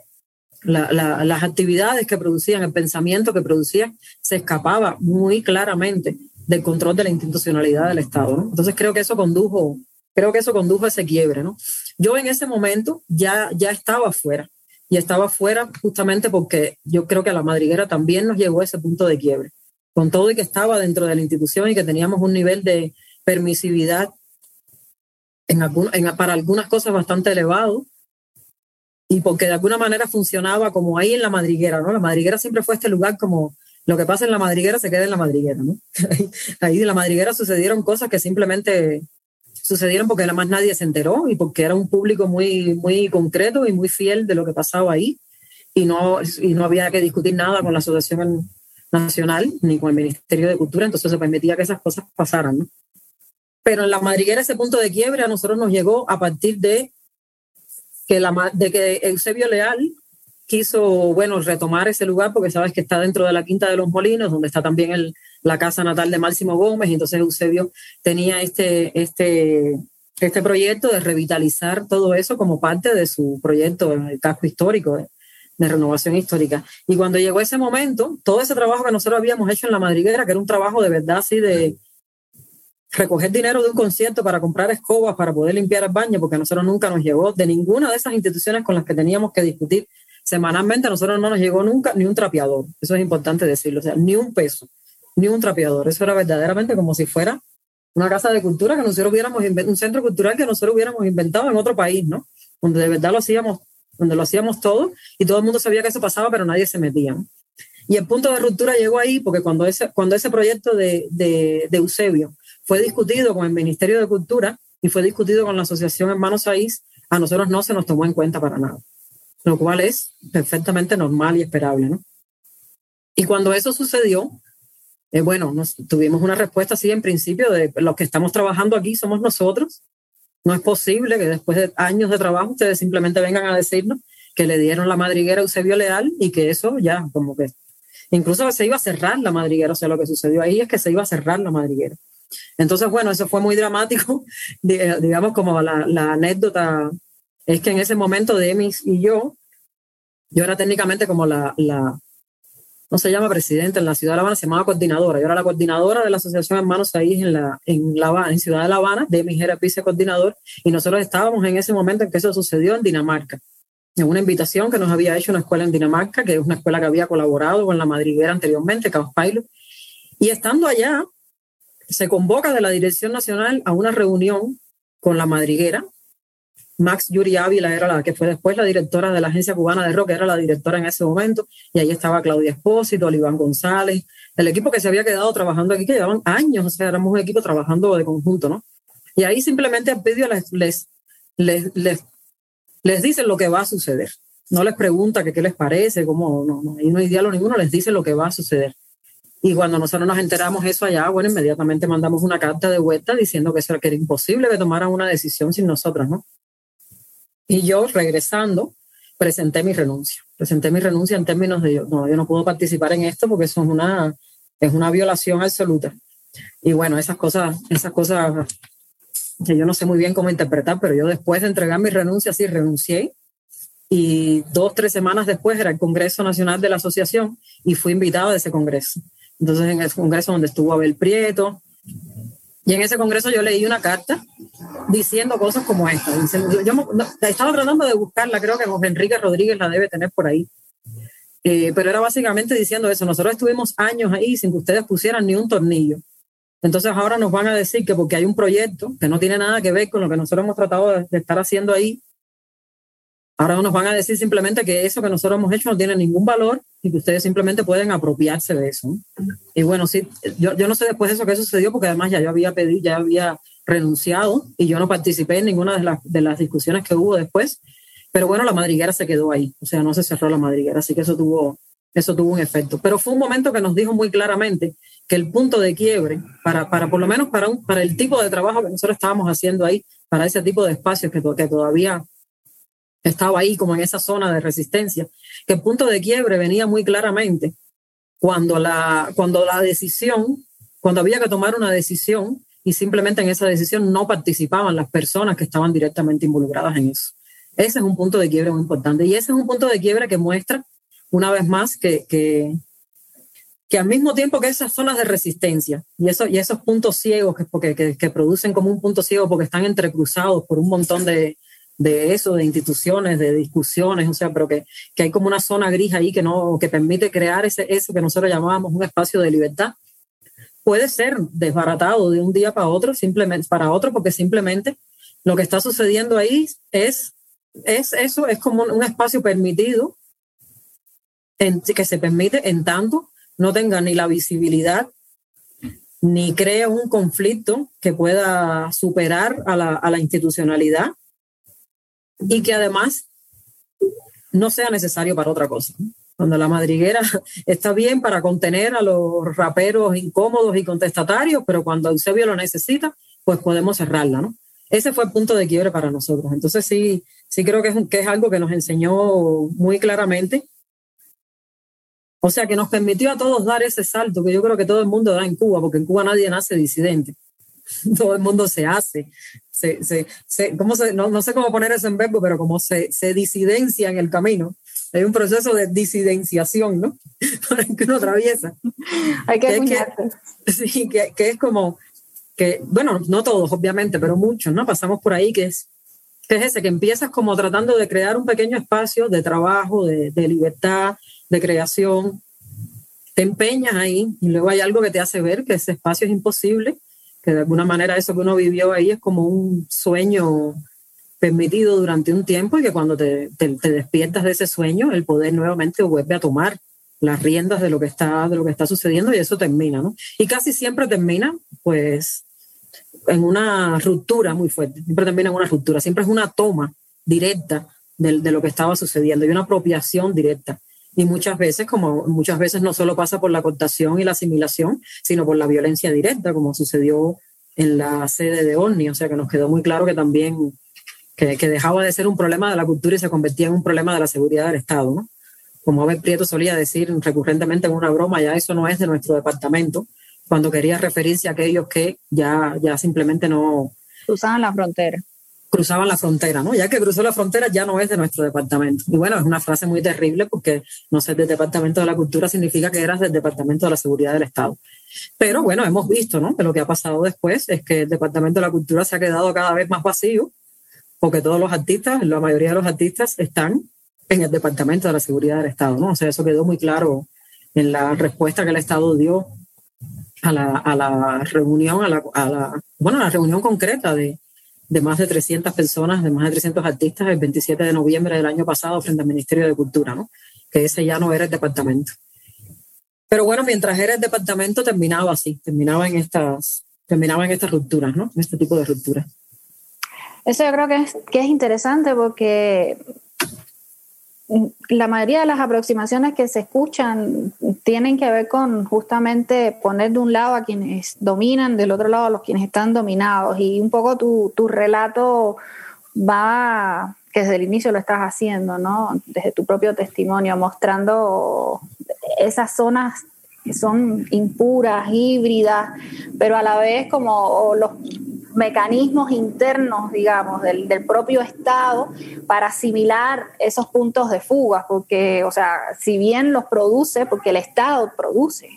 las actividades que producían, el pensamiento que producían, se escapaba muy claramente del control de la institucionalidad del Estado. Entonces creo que eso condujo, creo que eso condujo a ese quiebre. ¿no? Yo en ese momento ya, ya estaba fuera y estaba fuera justamente porque yo creo que a la madriguera también nos llegó a ese punto de quiebre, con todo y que estaba dentro de la institución y que teníamos un nivel de permisividad en para algunas cosas bastante elevado, y porque de alguna manera funcionaba como ahí en la madriguera, ¿no? La madriguera siempre fue este lugar como lo que pasa en la madriguera se queda en la madriguera, ¿no? ahí en la madriguera sucedieron cosas que simplemente sucedieron porque nada más nadie se enteró y porque era un público muy, muy concreto y muy fiel de lo que pasaba ahí y no, y no había que discutir nada con la Asociación Nacional ni con el Ministerio de Cultura, entonces se permitía que esas cosas pasaran, ¿no? Pero en la madriguera ese punto de quiebre a nosotros nos llegó a partir de que, de que Eusebio Leal quiso, bueno, retomar ese lugar porque sabes que está dentro de la Quinta de los Molinos, donde está también el, la casa natal de Máximo Gómez, y entonces Eusebio tenía este, este, este proyecto de revitalizar todo eso como parte de su proyecto, el casco histórico de, de, renovación histórica. Y cuando llegó ese momento, todo ese trabajo que nosotros habíamos hecho en la madriguera, que era un trabajo de verdad así de, recoger dinero de un concierto para comprar escobas para poder limpiar el baño, porque a nosotros nunca nos llegó de ninguna de esas instituciones con las que teníamos que discutir semanalmente, a nosotros no nos llegó nunca ni un trapeador. Eso es importante decirlo, o ni un peso, ni un trapeador. Eso era verdaderamente como si fuera una casa de cultura que nosotros hubiéramos un centro cultural que nosotros hubiéramos inventado en otro país, ¿no? Donde de verdad lo hacíamos, donde lo hacíamos todo y todo el mundo sabía que eso pasaba, pero nadie se metía. Y el punto de ruptura llegó ahí porque cuando ese, cuando ese proyecto de, de Eusebio fue discutido con el Ministerio de Cultura y fue discutido con la Asociación Hermanos Saís, a nosotros no se nos tomó en cuenta para nada, lo cual es perfectamente normal y esperable. ¿no? Y cuando eso sucedió, eh, bueno, tuvimos una respuesta así en principio de los que estamos trabajando aquí somos nosotros. No es posible que después de años de trabajo ustedes simplemente vengan a decirnos que le dieron la madriguera a Eusebio Leal y que eso ya como que incluso se iba a cerrar la madriguera. O sea, lo que sucedió ahí es que se iba a cerrar la madriguera. Entonces, bueno, eso fue muy dramático, digamos como la, anécdota es que en ese momento Demis y yo, yo era técnicamente como la, la, no se llama presidenta en la ciudad de La Habana, se llamaba coordinadora. Yo era la coordinadora de la Asociación Hermanos ahí en la, en La Habana, en Ciudad de La Habana, Demis era vicecoordinador, y nosotros estábamos en ese momento en que eso sucedió en Dinamarca. en una invitación que nos había hecho una escuela en Dinamarca, que es una escuela que había colaborado con la madriguera anteriormente, Caos Pilot. Y estando allá, se convoca de la Dirección Nacional a una reunión con la madriguera. Max Yuri Ávila era la que fue después la directora de la Agencia Cubana de Rock, era la directora en ese momento, y ahí estaba Claudia Espósito, Oliván González, el equipo que se había quedado trabajando aquí, que llevaban años, o sea, éramos un equipo trabajando de conjunto, ¿no? Y ahí simplemente al les, les, les, dicen lo que va a suceder. No les pregunta qué les parece, cómo, no, no, ahí no hay diálogo ninguno, les dice lo que va a suceder. Y cuando nosotros nos enteramos eso allá, bueno, inmediatamente mandamos una carta de vuelta diciendo que eso era, que era imposible que tomaran una decisión sin nosotros, ¿no? Y yo, regresando, presenté mi renuncia. Presenté mi renuncia en términos de, yo, no, yo no puedo participar en esto porque eso es una, es una violación absoluta. Y bueno, esas cosas, esas cosas que yo no sé muy bien cómo interpretar, pero yo después de entregar mi renuncia, sí, renuncié. Y dos, tres semanas después era el Congreso Nacional de la Asociación y fui invitado a ese Congreso. Entonces, en ese congreso donde estuvo Abel Prieto, y en ese congreso yo leí una carta diciendo cosas como esta. yo, estaba tratando de buscarla, creo que José Enrique Rodríguez la debe tener por ahí. Eh, pero era básicamente diciendo eso. Nosotros estuvimos años ahí sin que ustedes pusieran ni un tornillo. Entonces ahora nos van a decir que porque hay un proyecto que no tiene nada que ver con lo que nosotros hemos tratado de, de estar haciendo ahí, Ahora nos van a decir simplemente que eso que nosotros hemos hecho no tiene ningún valor y que ustedes simplemente pueden apropiarse de eso. Y bueno, sí, yo, yo no sé después de eso qué sucedió porque además ya yo había pedido, ya había renunciado y yo no participé en ninguna de las, de las discusiones que hubo después. Pero bueno, la madriguera se quedó ahí, o sea, no se cerró la madriguera, así que eso tuvo, eso tuvo un efecto. Pero fue un momento que nos dijo muy claramente que el punto de quiebre, para, para por lo menos para, un, para el tipo de trabajo que nosotros estábamos haciendo ahí, para ese tipo de espacios que, que todavía estaba ahí como en esa zona de resistencia, que el punto de quiebre venía muy claramente cuando la, cuando la decisión, cuando había que tomar una decisión y simplemente en esa decisión no participaban las personas que estaban directamente involucradas en eso. Ese es un punto de quiebre muy importante y ese es un punto de quiebre que muestra una vez más que, que, al mismo tiempo que esas zonas de resistencia y, eso, y esos puntos ciegos que, que, que producen como un punto ciego porque están entrecruzados por un montón de, de eso, de instituciones, de discusiones, o sea, pero que, que hay como una zona gris ahí que no, que permite crear ese, eso que nosotros llamábamos un espacio de libertad, puede ser desbaratado de un día para otro, simplemente para otro, porque simplemente lo que está sucediendo ahí es, es eso, es como un espacio permitido, en, que se permite en tanto no tenga ni la visibilidad ni crea un conflicto que pueda superar a la, a la institucionalidad y que además no sea necesario para otra cosa. Cuando la madriguera está bien para contener a los raperos incómodos y contestatarios, pero cuando Eusebio lo necesita, pues podemos cerrarla, ¿no? Ese fue el punto de quiebre para nosotros. Entonces sí, sí creo que es, que es algo que nos enseñó muy claramente. O sea, que nos permitió a todos dar ese salto que yo creo que todo el mundo da en Cuba, porque en Cuba nadie nace disidente. todo el mundo se hace, se, se, se, ¿cómo se no, no, sé cómo poner eso en verbo, pero como se, se disidencia en el camino. Hay un proceso de disidenciación, ¿no? El que uno atraviesa. Hay que, que, que Sí, que, que, es como, que, bueno, no todos, obviamente, pero muchos, ¿no? Pasamos por ahí, que es, que es ese, que empiezas como tratando de crear un pequeño espacio de trabajo, de, de libertad, de creación, te empeñas ahí y luego hay algo que te hace ver que ese espacio es imposible que de alguna manera eso que uno vivió ahí es como un sueño permitido durante un tiempo y que cuando te, te, despiertas de ese sueño, el poder nuevamente vuelve a tomar las riendas de lo que está, de lo que está sucediendo y eso termina, ¿no? Y casi siempre termina, pues, en una ruptura muy fuerte, siempre termina en una ruptura, siempre es una toma directa de, de lo que estaba sucediendo y una apropiación directa. Y muchas veces, como muchas veces no solo pasa por la cortación y la asimilación, sino por la violencia directa, como sucedió en la sede de ONI. O sea que nos quedó muy claro que también que, que dejaba de ser un problema de la cultura y se convertía en un problema de la seguridad del Estado. ¿no? Como Abel Prieto solía decir recurrentemente en una broma, ya eso no es de nuestro departamento, cuando quería referirse a aquellos que ya, ya simplemente no... Usaban la frontera cruzaban la frontera, ¿no? Ya que cruzó la frontera ya no es de nuestro departamento. Y bueno, es una frase muy terrible porque no ser del Departamento de la Cultura significa que eras del Departamento de la Seguridad del Estado. Pero bueno, hemos visto, ¿no? Que lo que ha pasado después es que el Departamento de la Cultura se ha quedado cada vez más vacío porque todos los artistas, la mayoría de los artistas están en el Departamento de la Seguridad del Estado, ¿no? O sea, eso quedó muy claro en la respuesta que el Estado dio a la, a la reunión, a la, a la, bueno, a la reunión concreta de, de más de 300 personas, de más de 300 artistas el 27 de noviembre del año pasado frente al Ministerio de Cultura, ¿no? Que ese ya no era el departamento. Pero bueno, mientras era el departamento terminaba así, terminaba en estas, terminaba en estas rupturas, ¿no? En este tipo de rupturas. Eso yo creo que es, que es interesante porque la mayoría de las aproximaciones que se escuchan tienen que ver con justamente poner de un lado a quienes dominan, del otro lado a los quienes están dominados. Y un poco tu, tu relato va, que desde el inicio lo estás haciendo, ¿no? Desde tu propio testimonio, mostrando esas zonas son impuras, híbridas, pero a la vez como los mecanismos internos, digamos, del, propio Estado para asimilar esos puntos de fuga, porque, o sea, si bien los produce, porque el Estado produce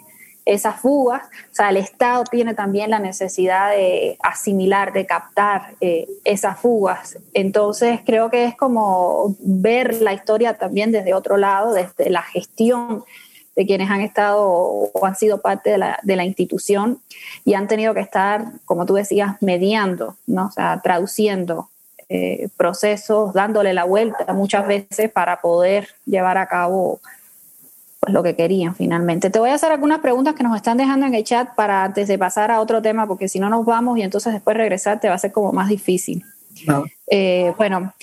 esas fugas, o sea, el Estado tiene también la necesidad de asimilar, de captar eh, esas fugas. Entonces, creo que es como ver la historia también desde otro lado, desde la gestión de quienes han estado o han sido parte de la, de la, institución y han tenido que estar, como tú decías, mediando, ¿no? o sea, traduciendo eh, procesos, dándole la vuelta muchas veces para poder llevar a cabo pues, lo que querían finalmente. Te voy a hacer algunas preguntas que nos están dejando en el chat para antes de pasar a otro tema, porque si no nos vamos y entonces después regresar te va a ser como más difícil. Eh, bueno,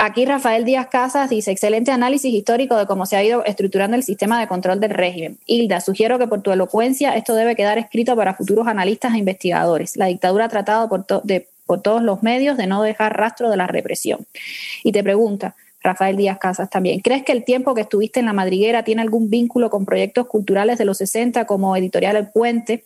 Aquí Rafael Díaz Casas dice, excelente análisis histórico de cómo se ha ido estructurando el sistema de control del régimen. Hilda, sugiero que por tu elocuencia esto debe quedar escrito para futuros analistas e investigadores. La dictadura ha tratado por, por todos los medios de no dejar rastro de la represión. Y te pregunta, Rafael Díaz Casas también, ¿crees que el tiempo que estuviste en la madriguera tiene algún vínculo con proyectos culturales de los 60 como Editorial El Puente?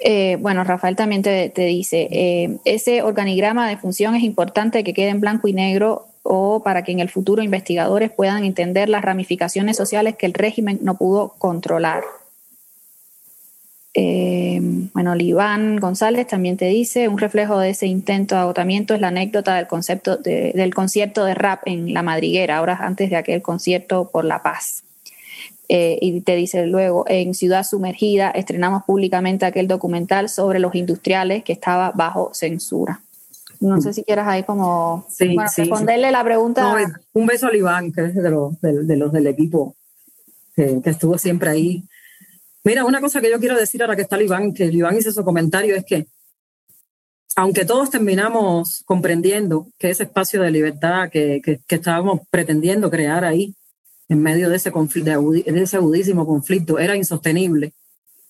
Eh, bueno, Rafael también te, dice, eh, ese organigrama de función es importante que quede en blanco y negro o para que en el futuro investigadores puedan entender las ramificaciones sociales que el régimen no pudo controlar. Eh, bueno, Liván González también te dice, un reflejo de ese intento de agotamiento es la anécdota del concepto del concierto de rap en La Madriguera, ahora antes de aquel concierto por la paz. Eh, y te dice luego, en Ciudad Sumergida estrenamos públicamente aquel documental sobre los industriales que estaba bajo censura. No sé si quieras ahí como responderle la pregunta. un beso a Iván, que es de los, de, los del equipo, que, estuvo siempre ahí. Mira, una cosa que yo quiero decir ahora que está Iván, que Iván hizo su comentario, es que aunque todos terminamos comprendiendo que ese espacio de libertad que, que estábamos pretendiendo crear ahí en medio de ese, conflicto, de ese agudísimo conflicto era insostenible,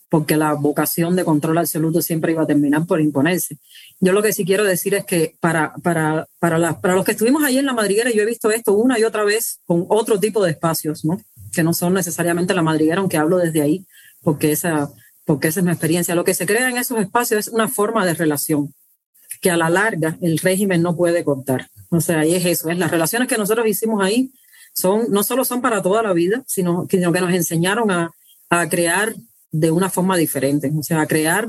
porque la vocación de control absoluto siempre iba a terminar por imponerse. Yo lo que sí quiero decir es que para, para, para, para los que estuvimos ahí en la madriguera, yo he visto esto una y otra vez con otro tipo de espacios, ¿no? que no son necesariamente la madriguera, aunque hablo desde ahí, porque esa, porque esa es mi experiencia. Lo que se crea en esos espacios es una forma de relación que a la larga el régimen no puede cortar. O sea, ahí es eso, es las relaciones que nosotros hicimos ahí son, no solo son para toda la vida, sino, que nos enseñaron a, a crear de una forma diferente, o sea, a crear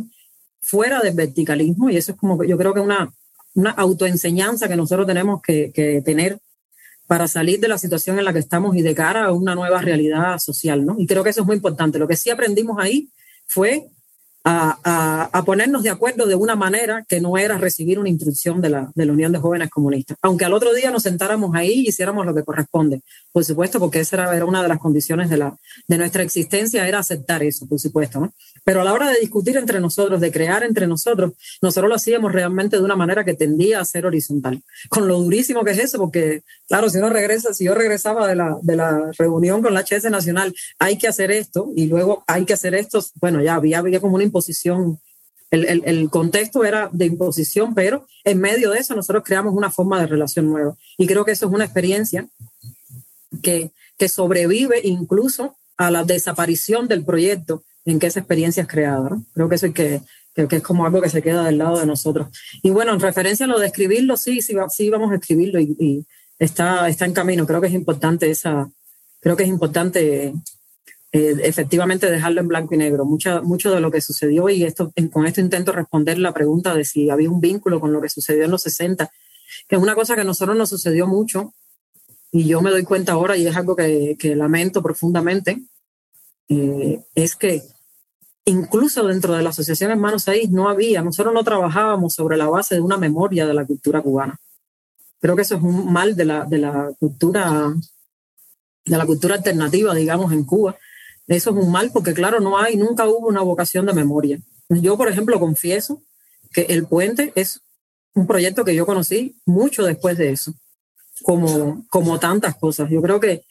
fuera del verticalismo y eso es como yo creo que una, una autoenseñanza que nosotros tenemos que, que, tener para salir de la situación en la que estamos y de cara a una nueva realidad social, ¿no? Y creo que eso es muy importante. Lo que sí aprendimos ahí fue a, ponernos de acuerdo de una manera que no era recibir una instrucción de la, de la Unión de Jóvenes Comunistas. Aunque al otro día nos sentáramos ahí y hiciéramos lo que corresponde, por supuesto, porque esa era, era una de las condiciones de, la, de nuestra existencia, era aceptar eso, por supuesto. ¿no? Pero a la hora de discutir entre nosotros, de crear entre nosotros, nosotros lo hacíamos realmente de una manera que tendía a ser horizontal. Con lo durísimo que es eso, porque, claro, si uno regresa, si yo regresaba de la, de la reunión con la HS Nacional, hay que hacer esto y luego hay que hacer esto, bueno, ya había, había como una imposición. El, el, el contexto era de imposición, pero en medio de eso nosotros creamos una forma de relación nueva. Y creo que eso es una experiencia que, que sobrevive incluso a la desaparición del proyecto en que esa experiencia es creada. Creo que eso es que, que, es como algo que se queda del lado de nosotros. Y bueno, en referencia a lo de escribirlo, sí, sí, sí vamos a escribirlo y, está, está en camino. Creo que es importante esa, creo que es importante eh, efectivamente dejarlo en blanco y negro. Mucha, mucho de lo que sucedió y esto, con esto intento responder la pregunta de si había un vínculo con lo que sucedió en los 60, que es una cosa que a nosotros nos sucedió mucho y yo me doy cuenta ahora, y es algo que, lamento profundamente, eh, es que incluso dentro de la Asociación Hermanos 6 no había, nosotros no trabajábamos sobre la base de una memoria de la cultura cubana. Creo que eso es un mal de la, de la cultura, de la cultura alternativa, digamos, en Cuba. Eso es un mal porque, claro, no hay, nunca hubo una vocación de memoria. Yo, por ejemplo, confieso que El Puente es un proyecto que yo conocí mucho después de eso como, como tantas cosas. Yo creo que,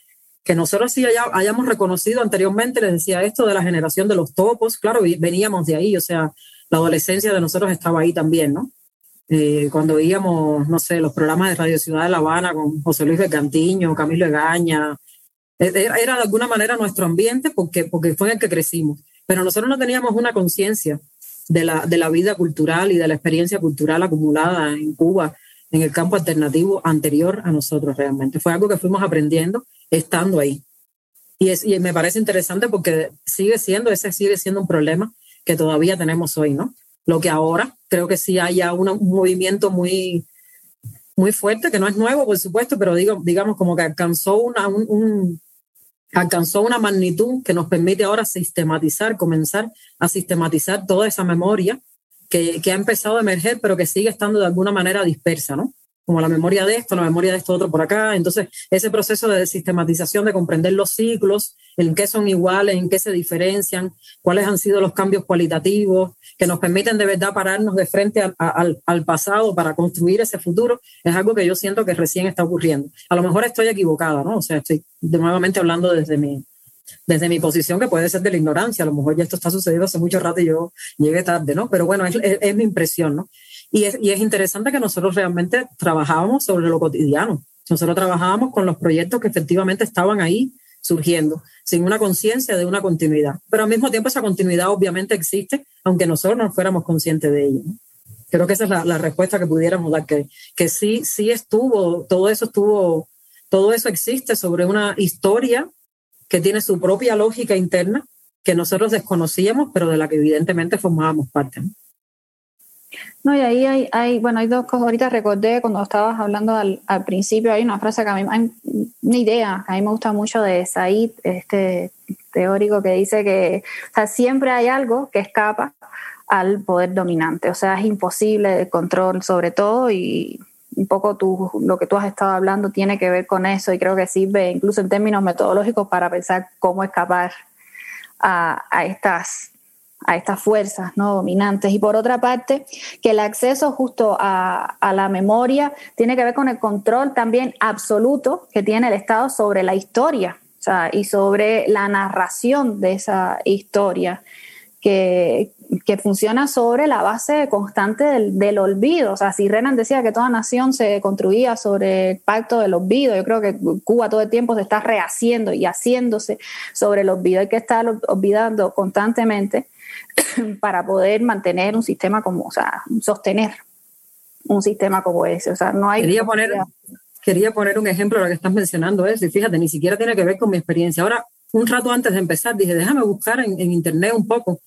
que nosotros sí hayamos reconocido anteriormente, les decía esto de la generación de los topos, claro, veníamos de ahí, o sea, la adolescencia de nosotros estaba ahí también, ¿no? Eh, cuando veíamos, no sé, los programas de Radio Ciudad de La Habana con José Luis Bergantiño, Camilo Egaña, e, e, era, de alguna manera nuestro ambiente porque, porque fue en el que crecimos, pero nosotros no teníamos una conciencia de la, de la vida cultural y de la experiencia cultural acumulada en Cuba en el campo alternativo anterior a nosotros realmente. Fue algo que fuimos aprendiendo estando ahí. Y, es, y me parece interesante porque sigue siendo, ese sigue siendo un problema que todavía tenemos hoy, ¿no? Lo que ahora creo que sí haya un movimiento muy, muy fuerte, que no es nuevo, por supuesto, pero digo, digamos como que alcanzó una, un, alcanzó una magnitud que nos permite ahora sistematizar, comenzar a sistematizar toda esa memoria que, ha empezado a emerger, pero que sigue estando de alguna manera dispersa, ¿no? Como la memoria de esto, la memoria de esto otro por acá. Entonces, ese proceso de sistematización, de comprender los ciclos, en qué son iguales, en qué se diferencian, cuáles han sido los cambios cualitativos, que nos permiten de verdad pararnos de frente al, al pasado para construir ese futuro, es algo que yo siento que recién está ocurriendo. A lo mejor estoy equivocada, ¿no? O sea, estoy de nuevamente hablando desde mi, desde mi posición, que puede ser de la ignorancia, a lo mejor ya esto está sucediendo hace mucho rato y yo llegué tarde, ¿no? Pero bueno, es, mi impresión, ¿no? Y es, y es interesante que nosotros realmente trabajábamos sobre lo cotidiano. Nosotros trabajábamos con los proyectos que efectivamente estaban ahí surgiendo, sin una conciencia de una continuidad. Pero al mismo tiempo esa continuidad obviamente existe, aunque nosotros no fuéramos conscientes de ello. Creo que esa es la, la, respuesta que pudiéramos dar, que, que sí, sí estuvo, todo eso estuvo, todo eso existe sobre una historia que tiene su propia lógica interna que nosotros desconocíamos, pero de la que evidentemente formábamos parte. ¿no? Y ahí hay, hay, bueno, hay dos cosas. Ahorita recordé cuando estabas hablando al, principio, hay una frase que a mí, hay una idea que a mí me gusta mucho de Said, este teórico que dice que siempre hay algo que escapa al poder dominante. O sea, es imposible el control sobre todo y un poco tú, lo que tú has estado hablando tiene que ver con eso y creo que sirve incluso en términos metodológicos para pensar cómo escapar a, estas a estas fuerzas no dominantes y por otra parte que el acceso justo a, a, la memoria tiene que ver con el control también absoluto que tiene el Estado sobre la historia o sea, y sobre la narración de esa historia que, que funciona sobre la base constante del, olvido. O sea, si Renan decía que toda nación se construía sobre el pacto del olvido, yo creo que Cuba todo el tiempo se está rehaciendo y haciéndose sobre el olvido. Hay que estar olvidando constantemente para poder mantener un sistema como, o sea, sostener un sistema como ese. O sea, no hay... Quería poner, quería poner un ejemplo de lo que estás mencionando, eso, y fíjate, ni siquiera tiene que ver con mi experiencia. Ahora, un rato antes de empezar, dije, déjame buscar en internet un poco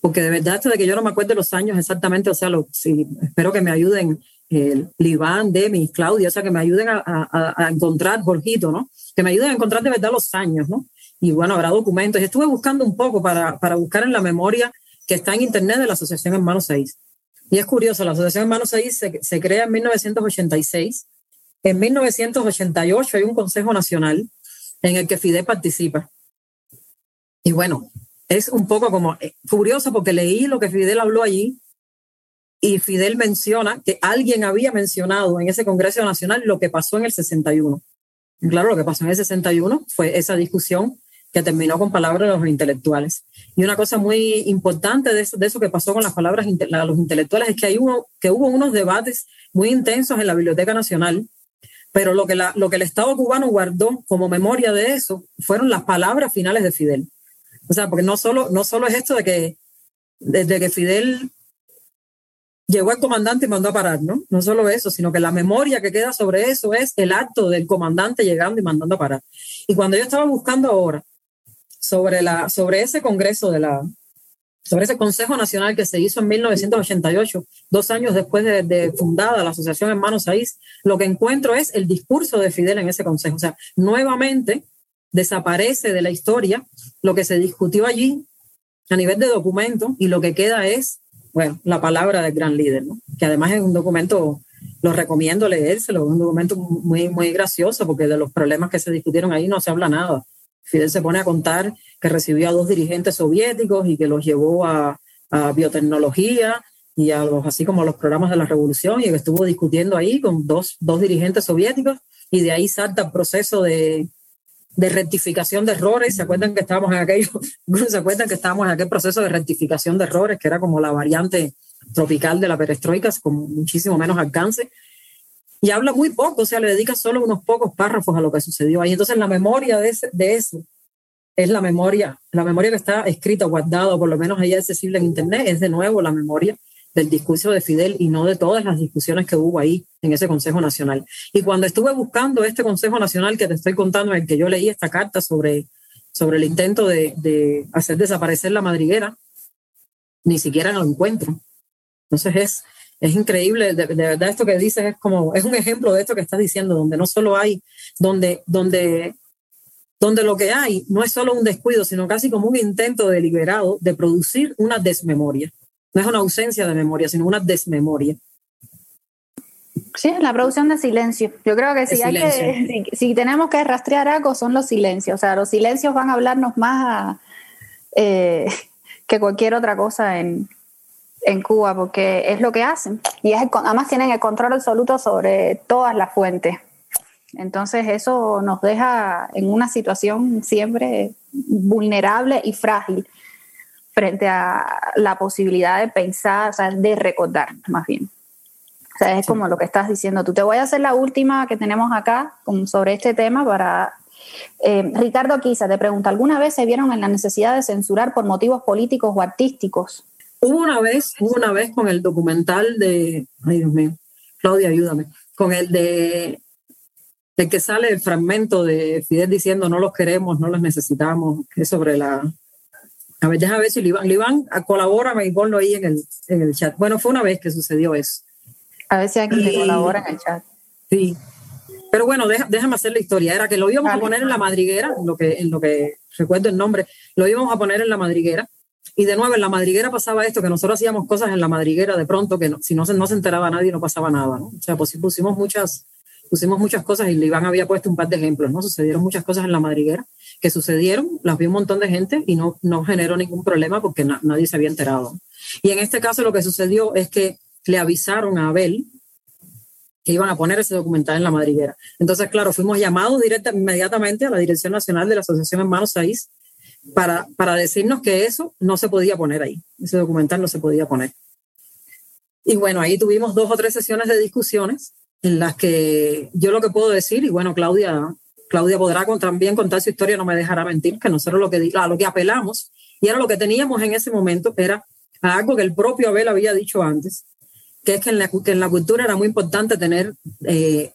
porque de verdad esto de que yo no me acuerdo los años exactamente, o sea, lo, sí, espero que me ayuden eh, Liván, Demi, Claudia, o sea, que me ayuden a, a, encontrar, Jorgito, ¿no? Que me ayuden a encontrar de verdad los años, ¿no? Y bueno, habrá documentos. Y estuve buscando un poco para, para buscar en la memoria que está en internet de la Asociación Hermanos 6. Y es curioso, la Asociación Hermanos 6 se, se crea en 1986. En 1988 hay un Consejo Nacional en el que Fidel participa. Y bueno, es un poco como eh, curioso porque leí lo que Fidel habló allí y Fidel menciona que alguien había mencionado en ese Congreso Nacional lo que pasó en el 61. Y claro, lo que pasó en el 61 fue esa discusión que terminó con palabras de los intelectuales. Y una cosa muy importante de eso, que pasó con las palabras de los intelectuales es que, hay uno, que hubo unos debates muy intensos en la Biblioteca Nacional, pero lo que, la, lo que el Estado cubano guardó como memoria de eso fueron las palabras finales de Fidel. O sea, porque no solo, no solo es esto de que desde que Fidel llegó al comandante y mandó a parar, ¿no? No solo eso, sino que la memoria que queda sobre eso es el acto del comandante llegando y mandando a parar. Y cuando yo estaba buscando ahora sobre, la, sobre ese congreso de la, sobre ese Consejo Nacional que se hizo en 1988, dos años después de, fundada la Asociación Hermanos Aís, lo que encuentro es el discurso de Fidel en ese consejo. O sea, nuevamente desaparece de la historia lo que se discutió allí a nivel de documento y lo que queda es, bueno, la palabra del gran líder, que además es un documento, lo recomiendo leérselo, un documento muy, muy gracioso porque de los problemas que se discutieron ahí no se habla nada. Fidel se pone a contar que recibió a dos dirigentes soviéticos y que los llevó a, biotecnología y a los, así como a los programas de la revolución y que estuvo discutiendo ahí con dos, dos dirigentes soviéticos y de ahí salta el proceso de, de rectificación de errores. ¿Se acuerdan que estábamos en aquello? ¿Se acuerdan que estábamos en aquel proceso de rectificación de errores que era como la variante tropical de la perestroika con muchísimo menos alcance? Y habla muy poco, o sea, le dedica solo unos pocos párrafos a lo que sucedió ahí. Entonces, la memoria de, de eso es la memoria, la memoria que está escrita, guardada, o por lo menos ahí accesible en Internet, es de nuevo la memoria del discurso de Fidel y no de todas las discusiones que hubo ahí en ese Consejo Nacional. Y cuando estuve buscando este Consejo Nacional que te estoy contando, en el que yo leí esta carta sobre, sobre el intento de, hacer desaparecer la madriguera, ni siquiera lo encuentro. Entonces es, es increíble, de, verdad esto que dices es como, es un ejemplo de esto que estás diciendo, donde no solo hay, donde, donde, donde lo que hay no es solo un descuido, sino casi como un intento deliberado de producir una desmemoria. No es una ausencia de memoria, sino una desmemoria. Sí, la producción de silencio. Yo creo que si, hay que, si, tenemos que rastrear algo son los silencios. O sea, los silencios van a hablarnos más eh, que cualquier otra cosa en, en, Cuba, porque es lo que hacen. Y es además tienen el control absoluto sobre todas las fuentes. Entonces eso nos deja en una situación siempre vulnerable y frágil frente a la posibilidad de pensar, o sea, de recordar más bien. O sea, es como lo que estás diciendo tú. Te voy a hacer la última que tenemos acá sobre este tema para... Eh, Ricardo Quisa te pregunta, ¿alguna vez se vieron en la necesidad de censurar por motivos políticos o artísticos? Hubo una vez, hubo una vez con el documental de, ay Dios mío, Claudia, ayúdame, con el de, de que sale el fragmento de Fidel diciendo no los queremos, no los necesitamos, que es sobre la, a ver, déjame ver si Liván, Liván, colabórame y ponlo ahí en el, en el chat. Bueno, fue una vez que sucedió eso. A ver si alguien y, colabora en el chat. Sí. Pero bueno, déjame hacer la historia. Era que lo íbamos a poner en la madriguera, en lo, que, en lo que recuerdo el nombre, lo íbamos a poner en la madriguera. Y de nuevo, en la madriguera pasaba esto, que nosotros hacíamos cosas en la madriguera de pronto, que si no se, no se enteraba nadie no pasaba nada. ¿no? O sea, pues pusimos muchas, pusimos muchas cosas y Iván había puesto un par de ejemplos, ¿no? Sucedieron muchas cosas en la madriguera que sucedieron, las vio un montón de gente y no, no generó ningún problema porque nadie se había enterado. Y en este caso lo que sucedió es que le avisaron a Abel que iban a poner ese documental en la madriguera. Entonces, claro, fuimos llamados directa, inmediatamente a la Dirección Nacional de la Asociación Hermanos Saiz para, para decirnos que eso no se podía poner ahí, ese documental no se podía poner. Y bueno, ahí tuvimos dos o tres sesiones de discusiones en las que yo lo que puedo decir, y bueno, Claudia Claudia podrá también contar su historia, no me dejará mentir, que nosotros lo que, a lo que apelamos, y era lo que teníamos en ese momento, era algo que el propio Abel había dicho antes, que es que en la, en la cultura era muy importante tener, eh,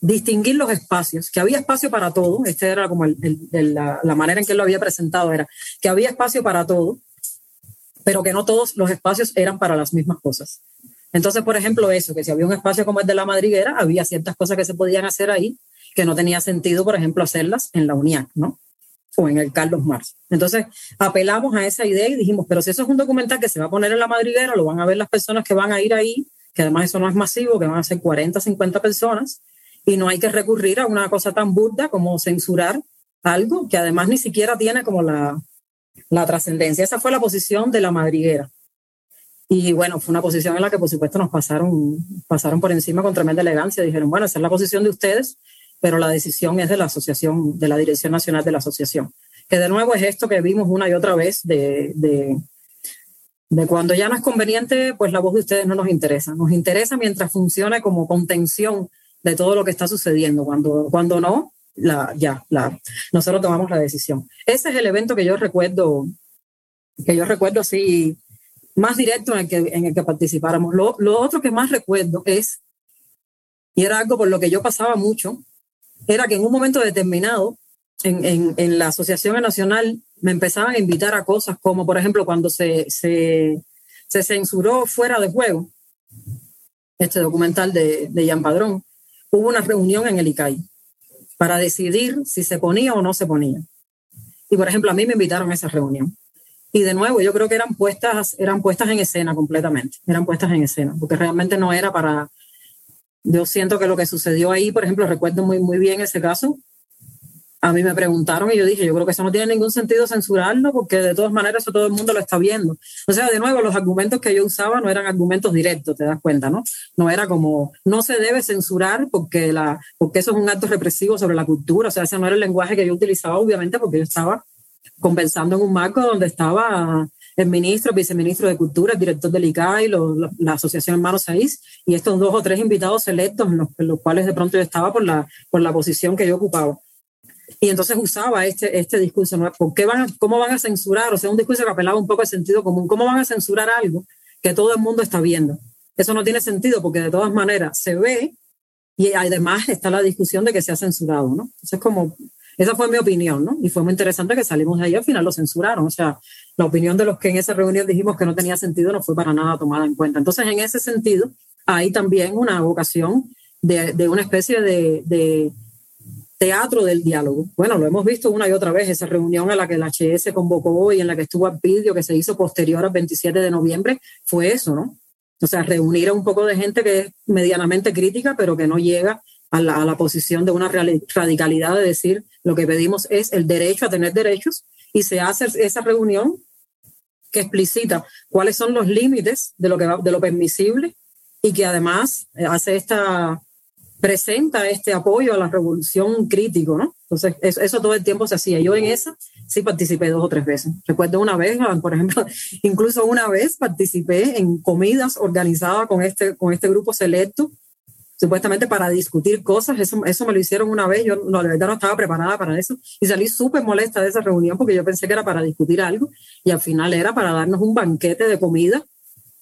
distinguir los espacios, que había espacio para todo, esta era como la, manera en que él lo había presentado, era que había espacio para todo, pero que no todos los espacios eran para las mismas cosas. Entonces, por ejemplo, eso, que si había un espacio como el de la madriguera, había ciertas cosas que se podían hacer ahí, que no tenía sentido, por ejemplo, hacerlas en la UNIAC, ¿no? O en el Carlos Marx. Entonces, apelamos a esa idea y dijimos, pero si eso es un documental que se va a poner en la madriguera, lo van a ver las personas que van a ir ahí, que además eso no es masivo, que van a ser 40, 50 personas, y no hay que recurrir a una cosa tan burda como censurar algo que además ni siquiera tiene como la, la trascendencia. Esa fue la posición de la madriguera. Y bueno, fue una posición en la que por supuesto nos pasaron, pasaron por encima con tremenda elegancia. Dijeron, bueno, esa es la posición de ustedes, pero la decisión es de la asociación, de la Dirección Nacional de la Asociación. Que de nuevo es esto que vimos una y otra vez de, de, de cuando ya no es conveniente, pues la voz de ustedes no nos interesa. Nos interesa mientras funcione como contención de todo lo que está sucediendo. Cuando, cuando no, la, ya, la, nosotros tomamos la decisión. Ese es el evento que yo recuerdo, que yo recuerdo así, más directo en el que, en el que participáramos. Lo, lo otro que más recuerdo es, y era algo por lo que yo pasaba mucho, era que en un momento determinado, en, en, la Asociación Nacional me empezaban a invitar a cosas como, por ejemplo, cuando se, se, se censuró fuera de juego este documental de, de Jan Padrón, hubo una reunión en el ICAI para decidir si se ponía o no se ponía. Y por ejemplo, a mí me invitaron a esa reunión. Y de nuevo, yo creo que eran puestas, eran puestas en escena completamente, eran puestas en escena, porque realmente no era para... Yo siento que lo que sucedió ahí, por ejemplo, recuerdo muy, muy bien ese caso, a mí me preguntaron y yo dije, yo creo que eso no tiene ningún sentido censurarlo porque de todas maneras eso todo el mundo lo está viendo. O sea, de nuevo, los argumentos que yo usaba no eran argumentos directos, te das cuenta, ¿no? No era como, no se debe censurar porque, la, porque eso es un acto represivo sobre la cultura. O sea, ese no era el lenguaje que yo utilizaba, obviamente, porque yo estaba conversando en un marco donde estaba el ministro, el viceministro de Cultura, el director del ICAI, la, Asociación Hermanos 6, y estos dos o tres invitados electos, en los, en los, cuales de pronto yo estaba por la, por la posición que yo ocupaba. Y entonces usaba este, este discurso, ¿no? ¿Por qué van ¿Cómo van a censurar? O sea, un discurso que apelaba un poco al sentido común. ¿Cómo van a censurar algo que todo el mundo está viendo? Eso no tiene sentido porque de todas maneras se ve y además está la discusión de que se ha censurado, ¿no? Entonces, como, esa fue mi opinión, ¿no? Y fue muy interesante que salimos de ahí, al final lo censuraron. O sea, la opinión de los que en esa reunión dijimos que no tenía sentido no fue para nada tomada en cuenta. Entonces, en ese sentido, hay también una vocación de, de una especie de, de teatro del diálogo. Bueno, lo hemos visto una y otra vez, esa reunión en la que el HS convocó y en la que estuvo el vídeo que se hizo posterior al 27 de noviembre, fue eso, ¿no? O sea, reunir a un poco de gente que es medianamente crítica, pero que no llega a la, a la posición de una radicalidad de decir lo que pedimos es el derecho a tener derechos y se hace esa reunión que explicita cuáles son los límites de lo, que de lo permisible y que además hace esta presenta este apoyo a la revolución crítico, ¿no? Entonces, eso, todo el tiempo se hacía. Yo en esa sí participé dos o tres veces. Recuerdo una vez, por ejemplo, incluso una vez participé en comidas organizadas con este, con este grupo selecto, supuestamente para discutir cosas. Eso, eso me lo hicieron una vez. Yo no, la verdad no estaba preparada para eso y salí súper molesta de esa reunión porque yo pensé que era para discutir algo y al final era para darnos un banquete de comida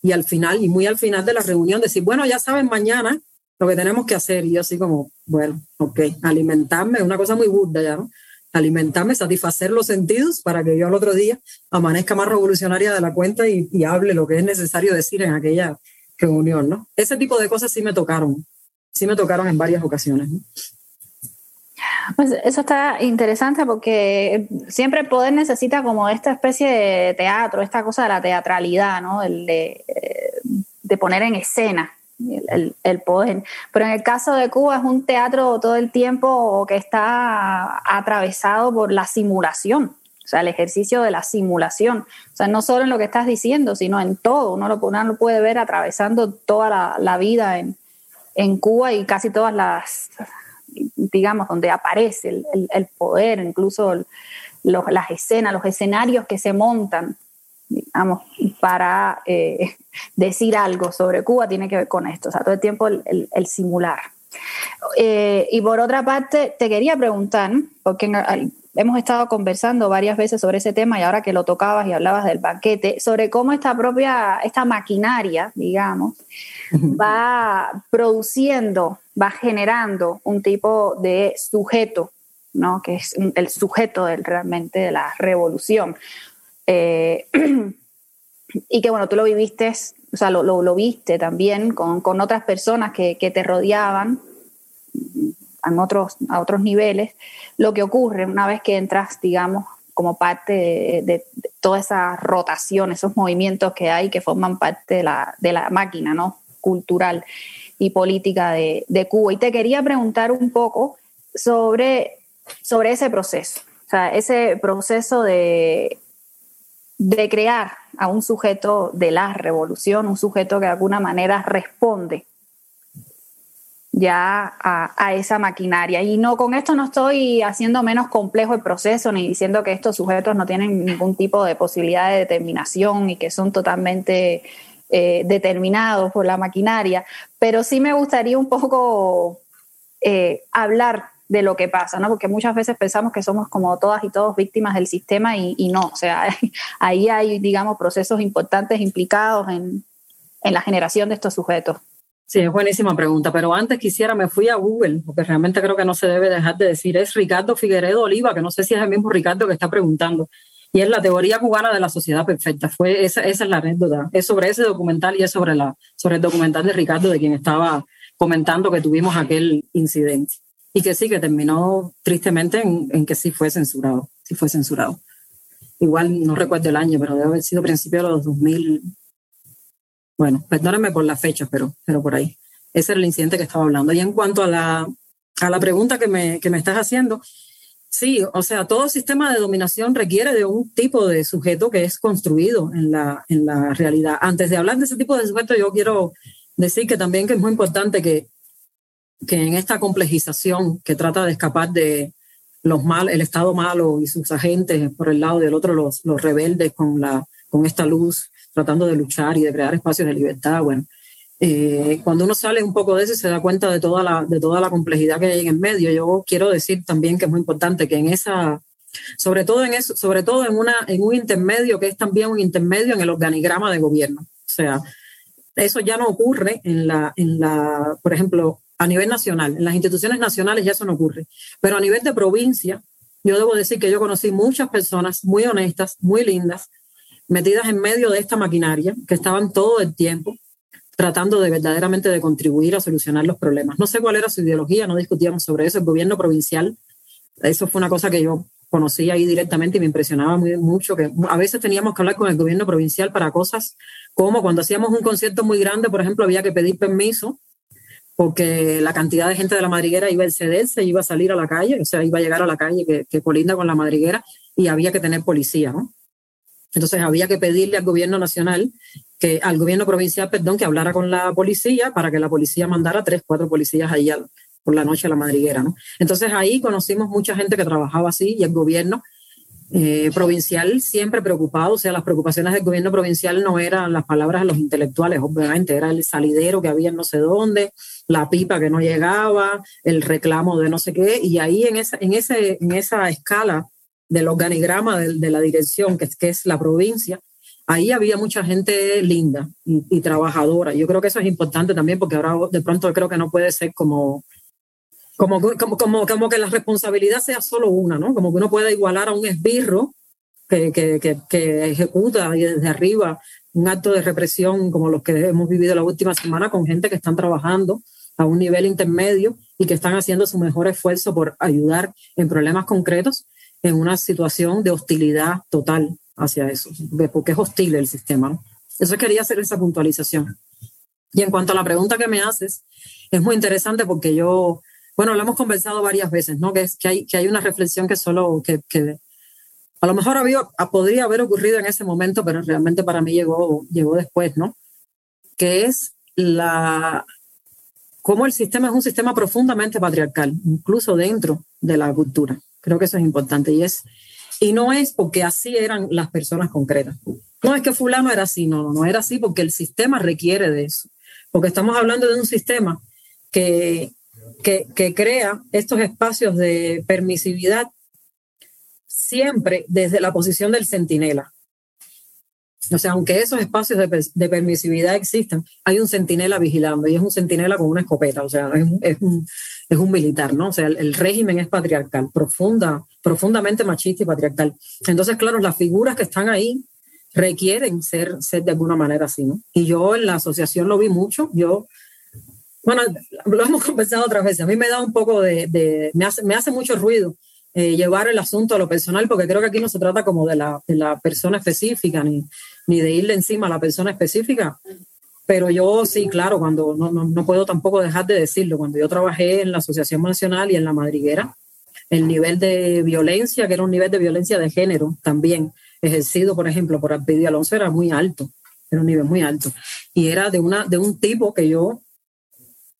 y al final, y muy al final de la reunión, decir, bueno, ya saben, mañana lo que tenemos que hacer. Y yo así como, bueno, ok, alimentarme, una cosa muy burda ya, ¿no? Alimentarme, satisfacer los sentidos para que yo al otro día amanezca más revolucionaria de la cuenta y, y hable lo que es necesario decir en aquella reunión, ¿no? Ese tipo de cosas sí me tocaron, sí me tocaron en varias ocasiones. ¿no? Pues eso está interesante porque siempre el poder necesita como esta especie de teatro, esta cosa de la teatralidad, ¿no? El de, eh, de poner en escena el, poder. Pero en el caso de Cuba es un teatro todo el tiempo que está atravesado por la simulación, o sea, el ejercicio de la simulación. O sea, no solo en lo que estás diciendo, sino en todo. Uno lo, lo puede ver atravesando toda la, vida en, en, Cuba y casi todas las, digamos, donde aparece el, el, poder, incluso las escenas, los escenarios que se montan digamos, para eh, decir algo sobre Cuba tiene que ver con esto, o sea, todo el tiempo el, el, simular. Eh, y por otra parte, te quería preguntar, porque hemos estado conversando varias veces sobre ese tema y ahora que lo tocabas y hablabas del banquete, sobre cómo esta propia, esta maquinaria, digamos, va produciendo, va generando un tipo de sujeto, ¿no? que es el sujeto del, realmente de la revolución. Eh, y que bueno, tú lo viviste, o sea, lo, lo, viste también con, con otras personas que, que, te rodeaban en otros, a otros niveles, lo que ocurre una vez que entras, digamos, como parte de, de, toda esa rotación, esos movimientos que hay que forman parte de la, de la máquina ¿no? cultural y política de, de, Cuba. Y te quería preguntar un poco sobre, sobre ese proceso, o sea, ese proceso de de crear a un sujeto de la revolución, un sujeto que de alguna manera responde ya a, esa maquinaria. Y no, con esto no estoy haciendo menos complejo el proceso, ni diciendo que estos sujetos no tienen ningún tipo de posibilidad de determinación y que son totalmente eh, determinados por la maquinaria, pero sí me gustaría un poco eh, hablar de lo que pasa, ¿no? Porque muchas veces pensamos que somos como todas y todos víctimas del sistema y, no, o sea, ahí hay, digamos, procesos importantes implicados en, en la generación de estos sujetos. Sí, es buenísima pregunta, pero antes quisiera, me fui a Google, porque realmente creo que no se debe dejar de decir, es Ricardo Figueredo Oliva, que no sé si es el mismo Ricardo que está preguntando. Y es la teoría cubana de la sociedad perfecta. Fue esa, esa es la anécdota. Es sobre ese documental y es sobre, la, sobre el documental de Ricardo, de quien estaba comentando que tuvimos aquel incidente. Y que sí, que terminó tristemente en, que sí fue censurado. Sí fue censurado. Igual no recuerdo el año, pero debe haber sido principio de los 2000. Bueno, perdóname por la fecha, pero, pero por ahí. Ese era el incidente que estaba hablando. Y en cuanto a la, a la pregunta que me, que me estás haciendo, Sí, o sea, todo sistema de dominación requiere de un tipo de sujeto que es construido en la, en la realidad. Antes de hablar de ese tipo de sujeto, yo quiero decir que también que es muy importante que, que en esta complejización que trata de escapar de los mal, el Estado malo y sus agentes por el lado del otro, los, los rebeldes con, la, con esta luz, tratando de luchar y de crear espacios de libertad, bueno, eh, cuando uno sale un poco de eso se da cuenta de toda, la, de toda la complejidad que hay en medio, yo quiero decir también que es muy importante que en esa, sobre todo en eso, sobre todo en, una, en un intermedio que es también un intermedio en el organigrama de gobierno. O sea, eso ya no ocurre en la, en la, por ejemplo, a nivel nacional, en las instituciones nacionales ya eso no ocurre, pero a nivel de provincia, yo debo decir que yo conocí muchas personas muy honestas, muy lindas, metidas en medio de esta maquinaria, que estaban todo el tiempo tratando de verdaderamente de contribuir a solucionar los problemas. No sé cuál era su ideología, no discutíamos sobre eso. El gobierno provincial, eso fue una cosa que yo conocí ahí directamente y me impresionaba muy, mucho, que a veces teníamos que hablar con el gobierno provincial para cosas como cuando hacíamos un concierto muy grande, por ejemplo, había que pedir permiso porque la cantidad de gente de la madriguera iba a excederse, iba a salir a la calle, o sea, iba a llegar a la calle que, que colinda con la madriguera y había que tener policía, ¿no? Entonces había que pedirle al gobierno nacional, que, al gobierno provincial, perdón, que hablara con la policía para que la policía mandara tres, cuatro policías ahí por la noche a la madriguera. ¿no? Entonces ahí conocimos mucha gente que trabajaba así y el gobierno eh, provincial siempre preocupado, o sea, las preocupaciones del gobierno provincial no eran las palabras de los intelectuales, obviamente, era el salidero que había en no sé dónde, la pipa que no llegaba, el reclamo de no sé qué, y ahí en esa, en ese, en esa escala del organigrama de, la dirección, que, que, es la provincia, ahí había mucha gente linda y, trabajadora. Yo creo que eso es importante también porque ahora de pronto creo que no puede ser como, como, como, como, como que la responsabilidad sea solo una, ¿no? Como que uno pueda igualar a un esbirro que, que, que, que ejecuta desde arriba un acto de represión como los que hemos vivido la última semana con gente que están trabajando a un nivel intermedio y que están haciendo su mejor esfuerzo por ayudar en problemas concretos en una situación de hostilidad total hacia eso, porque es hostil el sistema. Eso quería hacer esa puntualización. Y en cuanto a la pregunta que me haces, es muy interesante porque yo, bueno, lo hemos conversado varias veces, ¿no? Que, es, que, hay, que hay una reflexión que solo, que, que a lo mejor había, podría haber ocurrido en ese momento, pero realmente para mí llegó, llegó después, ¿no? Que es la, cómo el sistema es un sistema profundamente patriarcal, incluso dentro de la cultura. Creo que eso es importante y es y no es porque así eran las personas concretas. No es que fulano era así, no, no, no era así porque el sistema requiere de eso. Porque estamos hablando de un sistema que, que, crea estos espacios de permisividad siempre desde la posición del centinela. O sea, aunque esos espacios de, permisividad existan, hay un centinela vigilando y es un centinela con una escopeta, o sea, es un, es un, militar, ¿no? O sea, el, régimen es patriarcal, profunda, profundamente machista y patriarcal. Entonces, claro, las figuras que están ahí requieren ser, ser de alguna manera así, ¿no? Y yo en la asociación lo vi mucho, yo, bueno, lo hemos conversado otras veces, a mí me da un poco de, me, hace, me hace mucho ruido eh, llevar el asunto a lo personal, porque creo que aquí no se trata como de la, de la persona específica, ni, ni de irle encima a la persona específica. Pero yo sí, claro, cuando no, no, no, puedo tampoco dejar de decirlo, cuando yo trabajé en la Asociación Nacional y en la Madriguera, el nivel de violencia, que era un nivel de violencia de género también, ejercido, por ejemplo, por Alpidio Alonso, era muy alto, era un nivel muy alto. Y era de, una, de un tipo que yo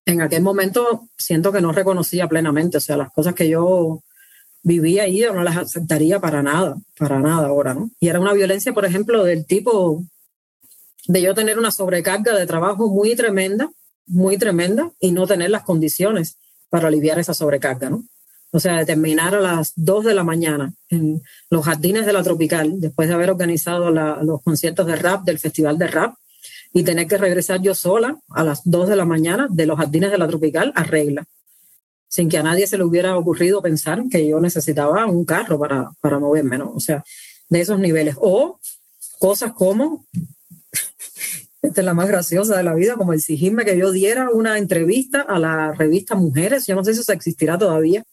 en aquel momento siento que no reconocía plenamente, o sea, las cosas que yo vivía ahí, yo no las aceptaría para nada, para nada ahora, ¿no? Y era una violencia, por ejemplo, del tipo de yo tener una sobrecarga de trabajo muy tremenda, muy tremenda, y no tener las condiciones para aliviar esa sobrecarga, ¿no? O sea, de terminar a las 2 de la mañana en los jardines de la Tropical, después de haber organizado los conciertos de rap del Festival de Rap, y tener que regresar yo sola a las 2 de la mañana de los jardines de la Tropical a regla sin que a nadie se le hubiera ocurrido pensar que yo necesitaba un carro para, para moverme, ¿no? O sea, de esos niveles. O cosas como, esta es la más graciosa de la vida, como exigirme que yo diera una entrevista a la revista Mujeres, yo no sé si eso existirá todavía,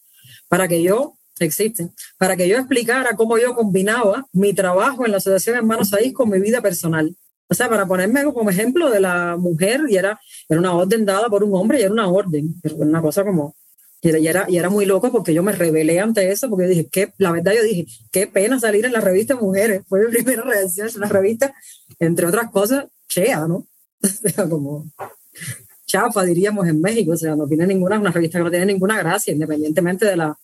para que yo, existe, para que yo explicara cómo yo combinaba mi trabajo en la Asociación Hermanos Ahí con mi vida personal. O sea, para ponerme como ejemplo de la mujer, y era, era una orden dada por un hombre y era una orden, era una cosa como, y era, y era muy loco porque yo me rebelé ante eso, porque dije, que la verdad yo dije, qué pena salir en la revista Mujeres. Fue mi primera reacción, es una revista, entre otras cosas, chea, ¿no? O sea, como chafa, diríamos en México. O sea, no tiene ninguna, una revista que no tiene ninguna gracia, independientemente de la,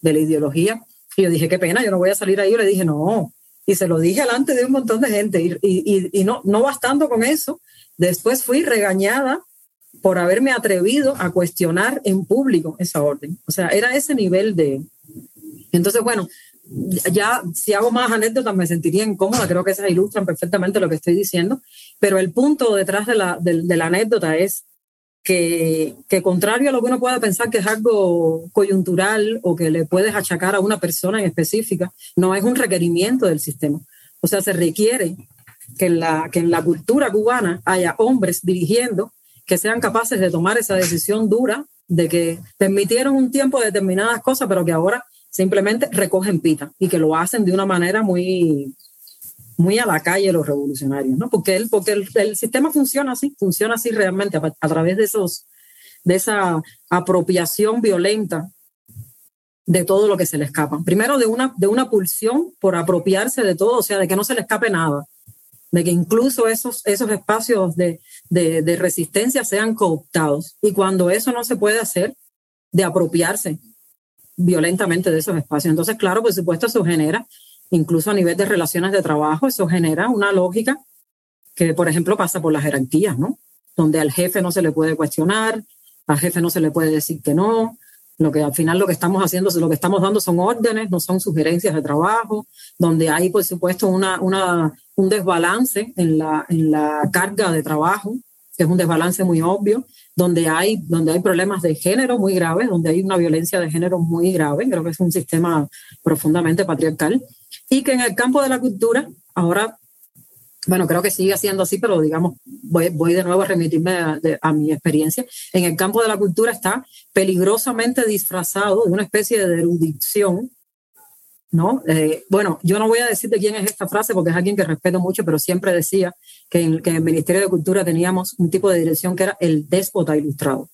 de la ideología. Y yo dije, qué pena, yo no voy a salir ahí. Yo le dije, no. Y se lo dije delante de un montón de gente. Y, y, y no, no bastando con eso, después fui regañada por haberme atrevido a cuestionar en público esa orden. O sea, era ese nivel de... Entonces, bueno, ya si hago más anécdotas me sentiría incómoda, creo que esas ilustran perfectamente lo que estoy diciendo, pero el punto detrás de la, de, la anécdota es que, que, contrario a lo que uno pueda pensar que es algo coyuntural o que le puedes achacar a una persona en específica, no es un requerimiento del sistema. O sea, se requiere que en la, que en la cultura cubana haya hombres dirigiendo que sean capaces de tomar esa decisión dura de que permitieron un tiempo determinadas cosas, pero que ahora simplemente recogen pita y que lo hacen de una manera muy, muy a la calle los revolucionarios, ¿no? Porque, el, porque el, sistema funciona así, funciona así realmente a, través de, esos, de esa apropiación violenta de todo lo que se le escapa. Primero de una, de una pulsión por apropiarse de todo, o sea, de que no se le escape nada de que incluso esos, esos espacios de, de, resistencia sean cooptados. Y cuando eso no se puede hacer, de apropiarse violentamente de esos espacios. Entonces, claro, por supuesto, eso genera, incluso a nivel de relaciones de trabajo, eso genera una lógica que, por ejemplo, pasa por las jerarquías, ¿no? Donde al jefe no se le puede cuestionar, al jefe no se le puede decir que no, lo que al final lo que estamos haciendo, lo que estamos dando son órdenes, no son sugerencias de trabajo, donde hay, por supuesto, una, un desbalance en la, en la carga de trabajo, que es un desbalance muy obvio, donde hay, donde hay problemas de género muy graves, donde hay una violencia de género muy grave, creo que es un sistema profundamente patriarcal, y que en el campo de la cultura, ahora bueno, creo que sigue siendo así, pero digamos, voy, voy de nuevo a remitirme a, mi experiencia. En el campo de la cultura está peligrosamente disfrazado de una especie de erudición, ¿no? Eh, bueno, yo no voy a decir de quién es esta frase porque es alguien que respeto mucho, pero siempre decía que en, que en el Ministerio de Cultura teníamos un tipo de dirección que era el déspota ilustrado.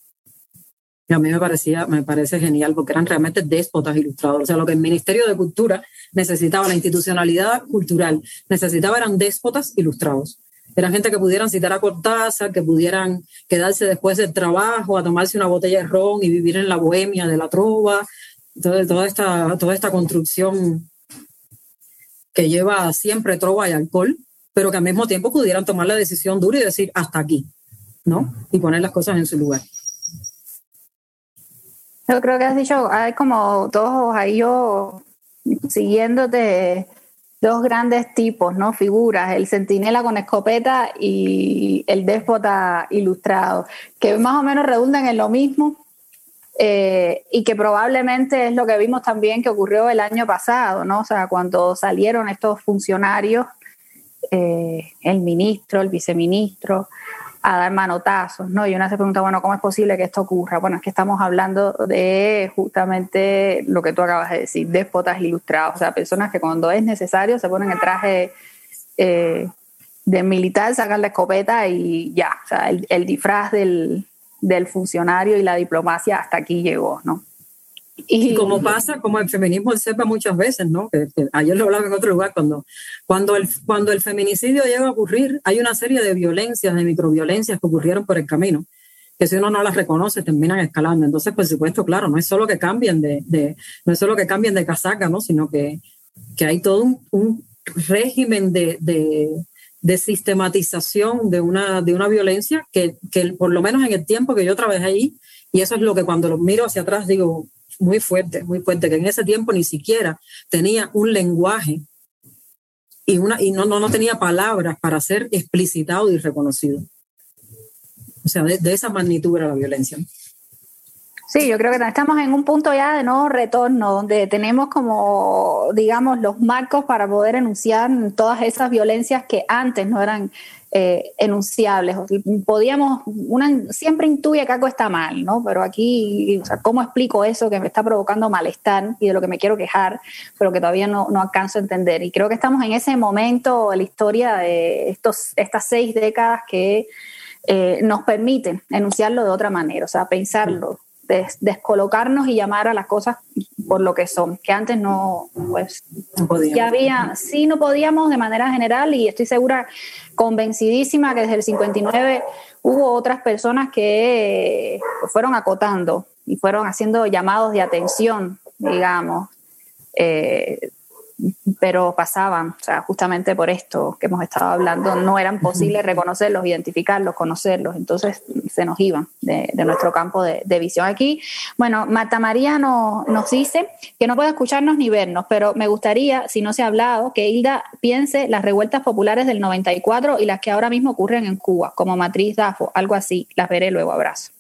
Y a mí me parecía, me parece genial porque eran realmente déspotas ilustrados. O sea, lo que el Ministerio de Cultura necesitaba, la institucionalidad cultural, necesitaba eran déspotas ilustrados. Eran gente que pudieran citar a Cortázar, que pudieran quedarse después del trabajo a tomarse una botella de ron y vivir en la bohemia de la trova. Entonces, toda esta, toda esta construcción que lleva siempre trova y alcohol, pero que al mismo tiempo pudieran tomar la decisión dura y decir hasta aquí, ¿no? Y poner las cosas en su lugar. Yo creo que has dicho, hay como dos ahí yo siguiéndote dos grandes tipos, ¿no? Figuras, el centinela con escopeta y el déspota ilustrado, que más o menos redundan en lo mismo eh, y que probablemente es lo que vimos también que ocurrió el año pasado, ¿no? O sea, cuando salieron estos funcionarios, eh, el ministro, el viceministro, a dar manotazos, ¿no? Y una se pregunta, bueno, ¿cómo es posible que esto ocurra? Bueno, es que estamos hablando de justamente lo que tú acabas de decir, déspotas ilustrados, o sea, personas que cuando es necesario se ponen el traje eh, de militar, sacan la escopeta y ya, o sea, el, el disfraz del, del funcionario y la diplomacia hasta aquí llegó, ¿no? Y, como pasa, como el feminismo observa muchas veces, ¿no? Que, ayer lo hablaba en otro lugar, cuando, cuando, el, cuando el feminicidio llega a ocurrir, hay una serie de violencias, de microviolencias que ocurrieron por el camino, que si uno no las reconoce, terminan escalando. Entonces, por supuesto, claro, no es solo que cambien de, de no es solo que cambien de casaca, ¿no? Sino que, que hay todo un, un régimen de, de, de, sistematización de una, de una violencia que, que por lo menos en el tiempo que yo trabajé ahí, y eso es lo que cuando lo miro hacia atrás digo, muy fuerte, muy fuerte, que en ese tiempo ni siquiera tenía un lenguaje y, una, y no, no, no tenía palabras para ser explicitado y reconocido. O sea, de, esa magnitud era la violencia. Sí, yo creo que estamos en un punto ya de nuevo retorno, donde tenemos como, digamos, los marcos para poder enunciar todas esas violencias que antes no eran eh, enunciables. Podíamos, una siempre intuye que algo está mal, ¿no? Pero aquí, ¿cómo explico eso que me está provocando malestar y de lo que me quiero quejar, pero que todavía no, no alcanzo a entender? Y creo que estamos en ese momento la historia de estos, estas seis décadas que eh, nos permiten enunciarlo de otra manera, o sea, pensarlo descolocarnos y llamar a las cosas por lo que son, que antes no, pues, ya había, sí no podíamos de manera general y estoy segura, convencidísima que desde el 59 hubo otras personas que fueron acotando y fueron haciendo llamados de atención, digamos. Eh, pero pasaban, o sea, justamente por esto que hemos estado hablando, no eran posibles reconocerlos, identificarlos, conocerlos, entonces se nos iban de, nuestro campo de, visión. Aquí, bueno, Marta María nos dice que no puede escucharnos ni vernos, pero me gustaría, si no se ha hablado, que Hilda piense las revueltas populares del 94 y las que ahora mismo ocurren en Cuba, como Matriz Dafo, algo así, las veré luego, abrazo.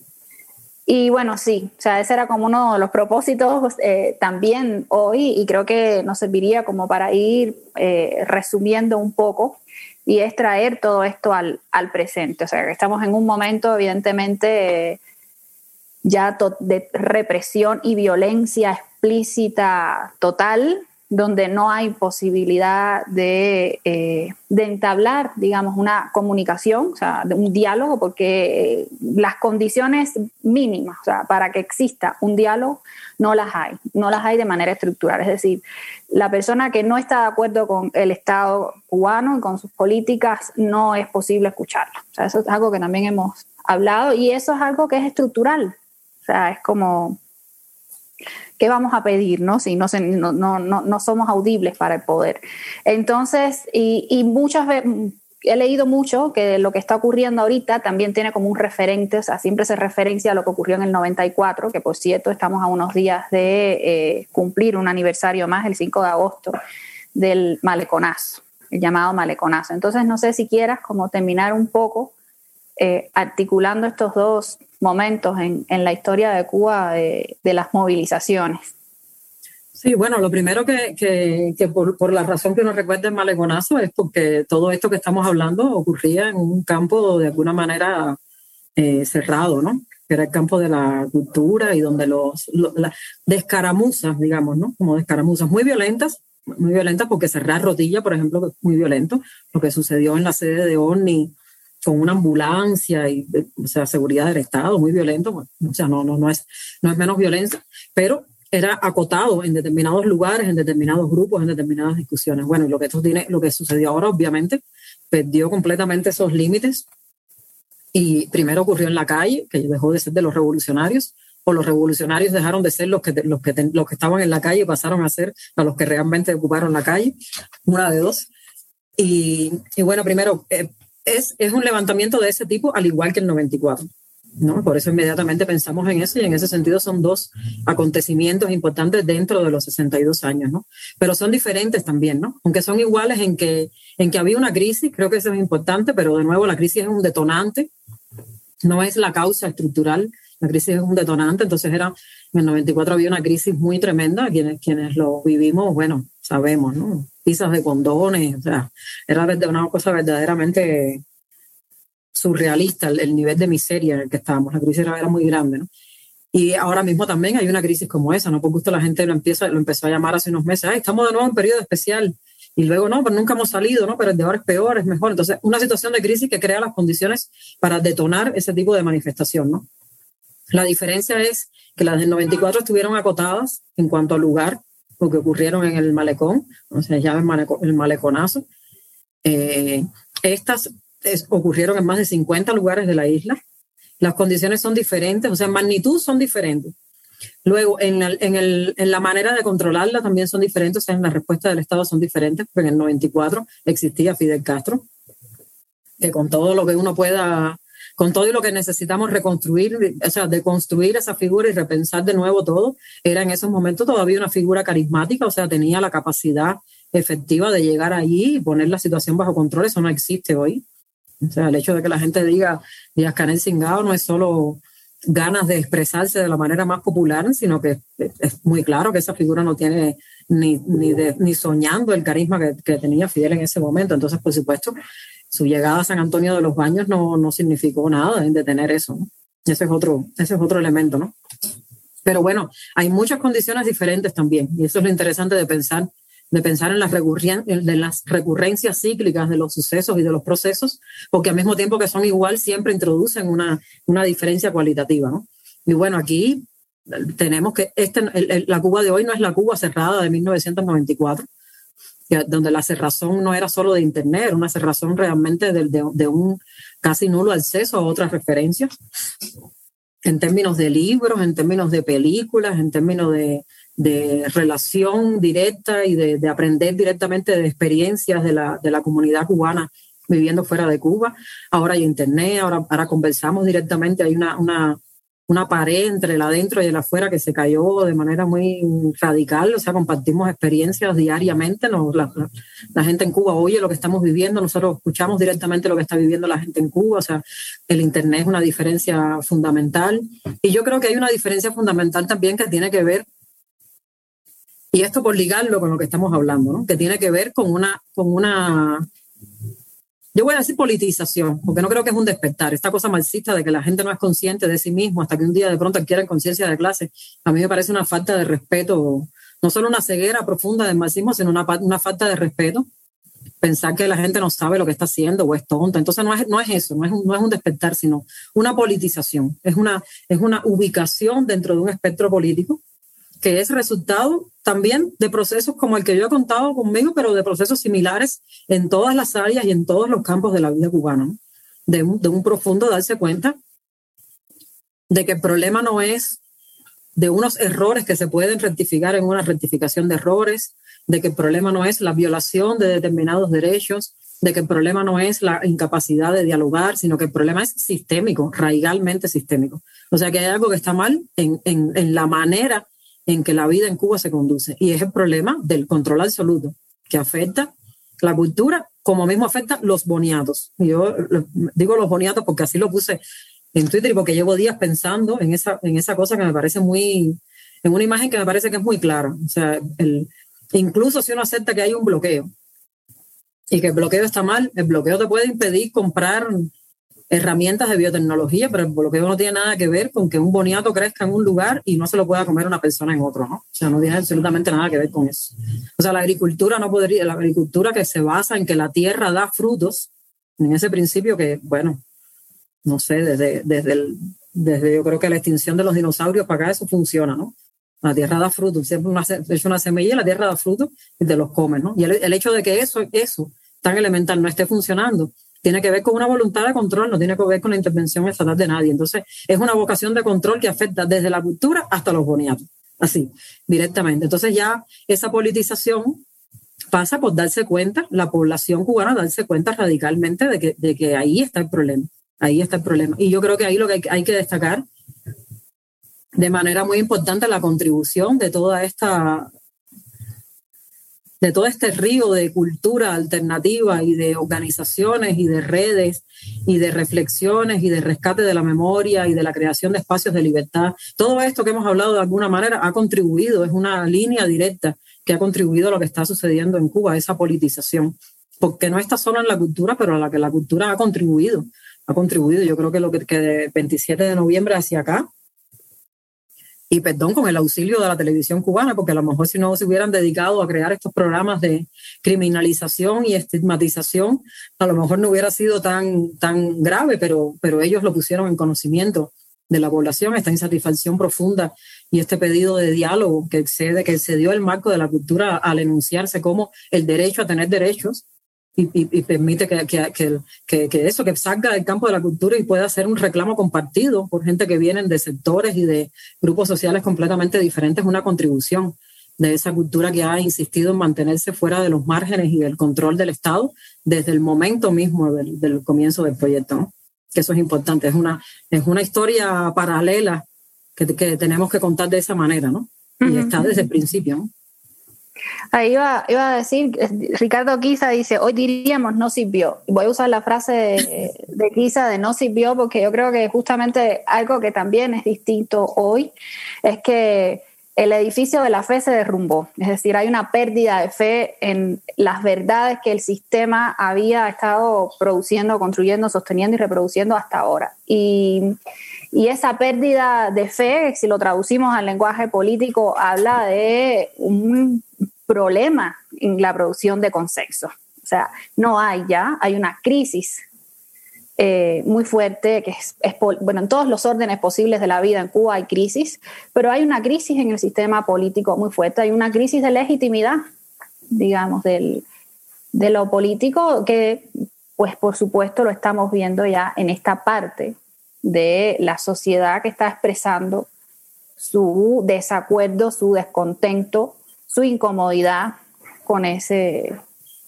Y bueno, sí, o sea, ese era como uno de los propósitos eh, también hoy y creo que nos serviría como para ir eh, resumiendo un poco y es traer todo esto al, al, presente. O sea, que estamos en un momento evidentemente ya de represión y violencia explícita total donde no hay posibilidad de, eh, de, entablar, digamos, una comunicación, o sea, de un diálogo, porque las condiciones mínimas, o sea, para que exista un diálogo, no las hay, no las hay de manera estructural. Es decir, la persona que no está de acuerdo con el Estado cubano y con sus políticas, no es posible escucharla. O sea, eso es algo que también hemos hablado y eso es algo que es estructural. O sea, es como ¿qué vamos a pedir no? si no, somos audibles para el poder? Entonces, y, y muchas veces he leído mucho que lo que está ocurriendo ahorita también tiene como un referente, o sea, siempre se referencia a lo que ocurrió en el 94, que por cierto estamos a unos días de eh, cumplir un aniversario más, el 5 de agosto, del maleconazo, el llamado maleconazo. Entonces, no sé si quieras como terminar un poco eh, articulando estos dos momentos en, en la historia de Cuba de, de, las movilizaciones. Sí, bueno, lo primero que, que, por, la razón que nos recuerda el maleconazo es porque todo esto que estamos hablando ocurría en un campo de alguna manera eh, cerrado, ¿no? Que era el campo de la cultura y donde los, los las descaramuzas, digamos, ¿no? Como descaramuzas muy violentas, muy violentas porque cerrar Rotilla, por ejemplo, es muy violento. Lo que sucedió en la sede de ONI con una ambulancia y, o sea, seguridad del Estado, muy violento, o sea, no, no, no, es, no es menos violencia, pero era acotado en determinados lugares, en determinados grupos, en determinadas discusiones. Bueno, y lo que, esto tiene, lo que sucedió ahora, obviamente, perdió completamente esos límites y primero ocurrió en la calle, que dejó de ser de los revolucionarios, o los revolucionarios dejaron de ser los que, los que, los que estaban en la calle pasaron a ser a los que realmente ocuparon la calle, una de dos. Y, y bueno, primero, eh, es, es un levantamiento de ese tipo, al igual que el 94. ¿no? Por eso inmediatamente pensamos en eso y en ese sentido son dos acontecimientos importantes dentro de los 62 años, ¿no? Pero son diferentes también, ¿no? Aunque son iguales en que, en que había una crisis, creo que eso es importante, pero de nuevo la crisis es un detonante, no es la causa estructural, la crisis es un detonante, entonces era, en el 94 había una crisis muy tremenda, quienes, quienes lo vivimos, bueno, sabemos, ¿no? Pisas de condones, o sea, era una cosa verdaderamente surrealista el, nivel de miseria en el que estábamos. La crisis era, muy grande, ¿no? Y ahora mismo también hay una crisis como esa, ¿no? Por gusto la gente lo, empieza, lo empezó a llamar hace unos meses, Ay, estamos de nuevo en periodo especial. Y luego, no, pero nunca hemos salido, ¿no? Pero el de ahora es peor, es mejor. Entonces, una situación de crisis que crea las condiciones para detonar ese tipo de manifestación, ¿no? La diferencia es que las del 94 estuvieron acotadas en cuanto al lugar, lo que ocurrieron en el malecón, o sea, ya el, maleconazo. Eh, estas ocurrieron en más de 50 lugares de la isla. Las condiciones son diferentes, o sea, magnitud son diferentes. Luego, en, en, el, en, la manera de controlarla también son diferentes, o sea, en la respuesta del Estado son diferentes, porque en el 94 existía Fidel Castro, que con todo lo que uno pueda, con todo lo que necesitamos reconstruir, o sea, de construir esa figura y repensar de nuevo todo, era en esos momentos todavía una figura carismática, o sea, tenía la capacidad efectiva de llegar allí y poner la situación bajo control, eso no existe hoy. O sea, el hecho de que la gente diga Díaz Canel Singao no es solo ganas de expresarse de la manera más popular, sino que es muy claro que esa figura no tiene ni, ni, ni soñando el carisma que, tenía Fidel en ese momento. Entonces, por supuesto, su llegada a San Antonio de los Baños no, no significó nada en detener eso. Ese es otro, ese es otro elemento, ¿no? Pero bueno, hay muchas condiciones diferentes también, y eso es lo interesante de pensar, de pensar en las, las recurrencias cíclicas de los sucesos y de los procesos, porque al mismo tiempo que son igual, siempre introducen una, una diferencia cualitativa, ¿no? Y bueno, aquí tenemos que, este, la Cuba de hoy no es la Cuba cerrada de 1994, donde la cerrazón no era solo de Internet, era una cerrazón realmente de, de, un casi nulo acceso a otras referencias, en términos de libros, en términos de películas, en términos de, de relación directa y de, de, aprender directamente de experiencias de la, de la comunidad cubana viviendo fuera de Cuba. Ahora hay Internet, ahora, ahora conversamos directamente, hay una una pared entre el adentro y el afuera que se cayó de manera muy radical, o sea, compartimos experiencias diariamente, no, la, gente en Cuba oye lo que estamos viviendo, nosotros escuchamos directamente lo que está viviendo la gente en Cuba, o sea, el Internet es una diferencia fundamental y yo creo que hay una diferencia fundamental también que tiene que ver, y esto por ligarlo con lo que estamos hablando, ¿no? que tiene que ver con una, con una yo voy a decir politización, porque no creo que es un despertar. Esta cosa marxista de que la gente no es consciente de sí mismo hasta que un día de pronto adquieren conciencia de clase, a mí me parece una falta de respeto, no solo una ceguera profunda del marxismo, sino una, una falta de respeto. Pensar que la gente no sabe lo que está haciendo o es tonta. Entonces no es, no es eso, no es, un, no es un despertar, sino una politización. Es una, es una ubicación dentro de un espectro político que es resultado también de procesos como el que yo he contado conmigo, pero de procesos similares en todas las áreas y en todos los campos de la vida cubana, de, un, profundo darse cuenta de que el problema no es de unos errores que se pueden rectificar en una rectificación de errores, de que el problema no es la violación de determinados derechos, de que el problema no es la incapacidad de dialogar, sino que el problema es sistémico, radigalmente sistémico. O sea que hay algo que está mal en, en la manera en que la vida en Cuba se conduce. Y es el problema del control absoluto, que afecta la cultura como mismo afecta los boniatos. yo digo los boniatos porque así lo puse en Twitter y porque llevo días pensando en esa, en esa cosa que me parece muy, en una imagen que me parece que es muy clara. O sea, el, incluso si uno acepta que hay un bloqueo y que el bloqueo está mal, el bloqueo te puede impedir comprar herramientas de biotecnología, pero el bloqueo no tiene nada que ver con que un boniato crezca en un lugar y no se lo pueda comer una persona en otro, ¿no? O sea, no tiene absolutamente nada que ver con eso. O sea, la agricultura no podría, la agricultura que se basa en que la tierra da frutos, en ese principio que, bueno, no sé, desde, desde, el, desde yo creo que la extinción de los dinosaurios para acá eso funciona, ¿no? La tierra da frutos, siempre una, es una semilla la tierra da frutos y te los comes, ¿no? Y el, el hecho de que eso, eso tan elemental no esté funcionando, tiene que ver con una voluntad de control, no tiene que ver con la intervención estatal de nadie. Entonces, es una vocación de control que afecta desde la cultura hasta los boniatos, así, directamente. Entonces, ya esa politización pasa por darse cuenta, la población cubana darse cuenta radicalmente de que, de que ahí está el problema, ahí está el problema. Y yo creo que ahí lo que hay, hay que destacar de manera muy importante la contribución de toda esta de todo este río de cultura alternativa y de organizaciones y de redes y de reflexiones y de rescate de la memoria y de la creación de espacios de libertad. Todo esto que hemos hablado de alguna manera ha contribuido, es una línea directa que ha contribuido a lo que está sucediendo en Cuba, esa politización, porque no está solo en la cultura, pero a la que la cultura ha contribuido, ha contribuido. Yo creo que lo que, de 27 de noviembre hacia acá, y perdón, con el auxilio de la televisión cubana, porque a lo mejor si no se hubieran dedicado a crear estos programas de criminalización y estigmatización, a lo mejor no hubiera sido tan, tan grave, pero, pero ellos lo pusieron en conocimiento de la población, esta insatisfacción profunda y este pedido de diálogo que excede, que excedió el marco de la cultura al enunciarse como el derecho a tener derechos y, permite que, que, que, eso, que salga del campo de la cultura y pueda ser un reclamo compartido por gente que vienen de sectores y de grupos sociales completamente diferentes, una contribución de esa cultura que ha insistido en mantenerse fuera de los márgenes y del control del Estado desde el momento mismo del, comienzo del proyecto. Que eso es importante, es una, es una historia paralela que, tenemos que contar de esa manera, ¿no? Y está desde el principio, Ahí iba, iba a decir, Ricardo Quiza dice, hoy diríamos no sirvió. Voy a usar la frase de, de de no sirvió porque yo creo que justamente algo que también es distinto hoy es que el edificio de la fe se derrumbó. Es decir, hay una pérdida de fe en las verdades que el sistema había estado produciendo, construyendo, sosteniendo y reproduciendo hasta ahora. Y, y esa pérdida de fe, si lo traducimos al lenguaje político, habla de un problema en la producción de consenso. O sea, no hay ya, hay una crisis eh, muy fuerte, que es, bueno, en todos los órdenes posibles de la vida en Cuba hay crisis, pero hay una crisis en el sistema político muy fuerte, hay una crisis de legitimidad, digamos, del, de lo político que, pues por supuesto, lo estamos viendo ya en esta parte de la sociedad que está expresando su desacuerdo, su descontento su incomodidad con ese,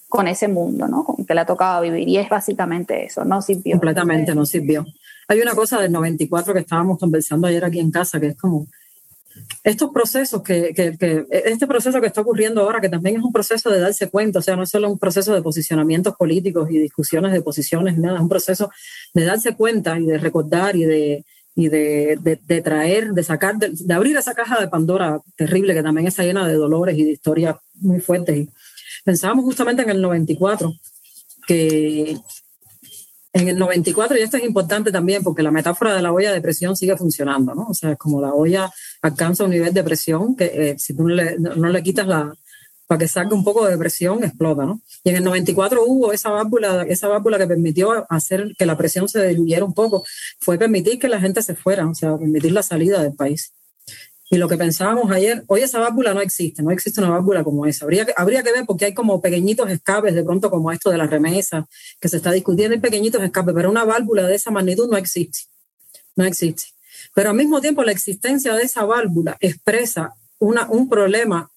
con ese mundo, ¿no? Con que le ha tocado vivir. Y es básicamente eso, no sirvió. Completamente no sirvió. Hay una cosa del 94 que estábamos conversando ayer aquí en casa, que es como estos procesos que, que, este proceso que está ocurriendo ahora, que también es un proceso de darse cuenta, o sea, no es solo un proceso de posicionamientos políticos y discusiones de posiciones, nada, es un proceso de darse cuenta y de recordar y de, y de, de, traer, de sacar, de, abrir esa caja de Pandora terrible que también está llena de dolores y de historias muy fuertes. Pensábamos justamente en el 94 que en el 94, y esto es importante también porque la metáfora de la olla de presión sigue funcionando, ¿no? O sea, como la olla alcanza un nivel de presión que eh, si tú le, no le quitas la, para que salga un poco de presión, explota, ¿no? Y en el 94 hubo esa válvula, esa válvula que permitió hacer que la presión se diluyera un poco, fue permitir que la gente se fuera, o sea, permitir la salida del país. Y lo que pensábamos ayer, hoy esa válvula no existe, no existe una válvula como esa. Habría que, habría que ver porque hay como pequeñitos escapes, de pronto como esto de la remesa, que se está discutiendo, hay pequeñitos escapes, pero una válvula de esa magnitud no existe, no existe. Pero al mismo tiempo la existencia de esa válvula expresa una, un problema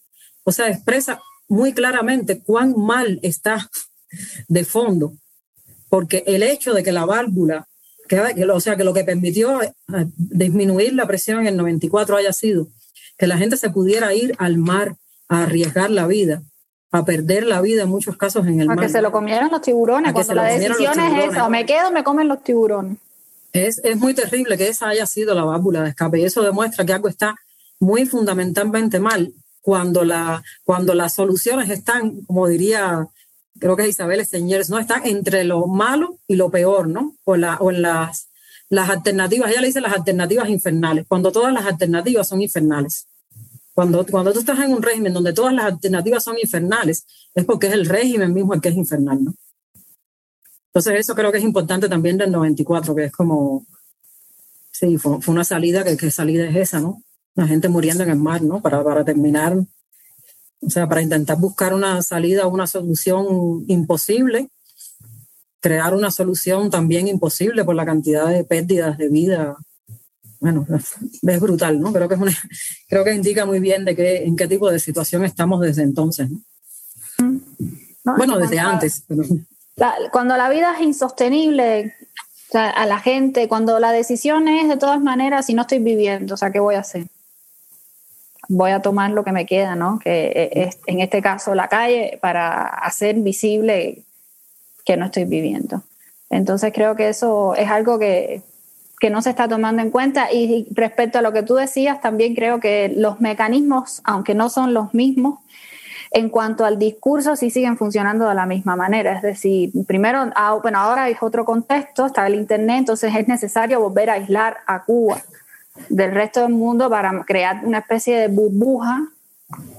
o sea, expresa muy claramente cuán mal está de fondo, porque el hecho de que la válvula, que, o sea, que lo que permitió eh, disminuir la presión en el 94 haya sido que la gente se pudiera ir al mar a arriesgar la vida, a perder la vida en muchos casos en el mar. A que se lo comieran los tiburones, cuando la decisión es esa, o me quedo o me comen los tiburones. Es, es muy terrible que esa haya sido la válvula de escape y eso demuestra que algo está muy fundamentalmente mal cuando, la, cuando las soluciones están, como diría, creo que Isabel Señores, no están entre lo malo y lo peor, ¿no? O, la, las, las alternativas, ella le dice las alternativas infernales, cuando todas las alternativas son infernales. Cuando, cuando tú estás en un régimen donde todas las alternativas son infernales, es porque es el régimen mismo el que es infernal, ¿no? Entonces eso creo que es importante también del 94, que es como, sí, fue, fue una salida, que, que salida es esa, ¿no? la gente muriendo en el mar, ¿no? Para, para terminar, o sea, para intentar buscar una salida, una solución imposible, crear una solución también imposible por la cantidad de pérdidas de vida. Bueno, es brutal, ¿no? Creo que, es una, creo que indica muy bien de qué, en qué tipo de situación estamos desde entonces. ¿no? bueno, desde antes. cuando la vida es insostenible, o sea, a la gente, cuando la decisión es de todas maneras, si no estoy viviendo, o sea, ¿qué voy a hacer? Voy a tomar lo que me queda, ¿no? Que eh, es, en este caso la calle, para hacer visible que no estoy viviendo. Entonces creo que eso es algo que, que no se está tomando en cuenta. Y respecto a lo que tú decías, también creo que los mecanismos, aunque no son los mismos, en cuanto al discurso sí siguen funcionando de la misma manera. Es decir, primero, ah, bueno, ahora hay otro contexto, está el Internet, entonces es necesario volver a aislar a Cuba del resto del mundo para crear una especie de burbuja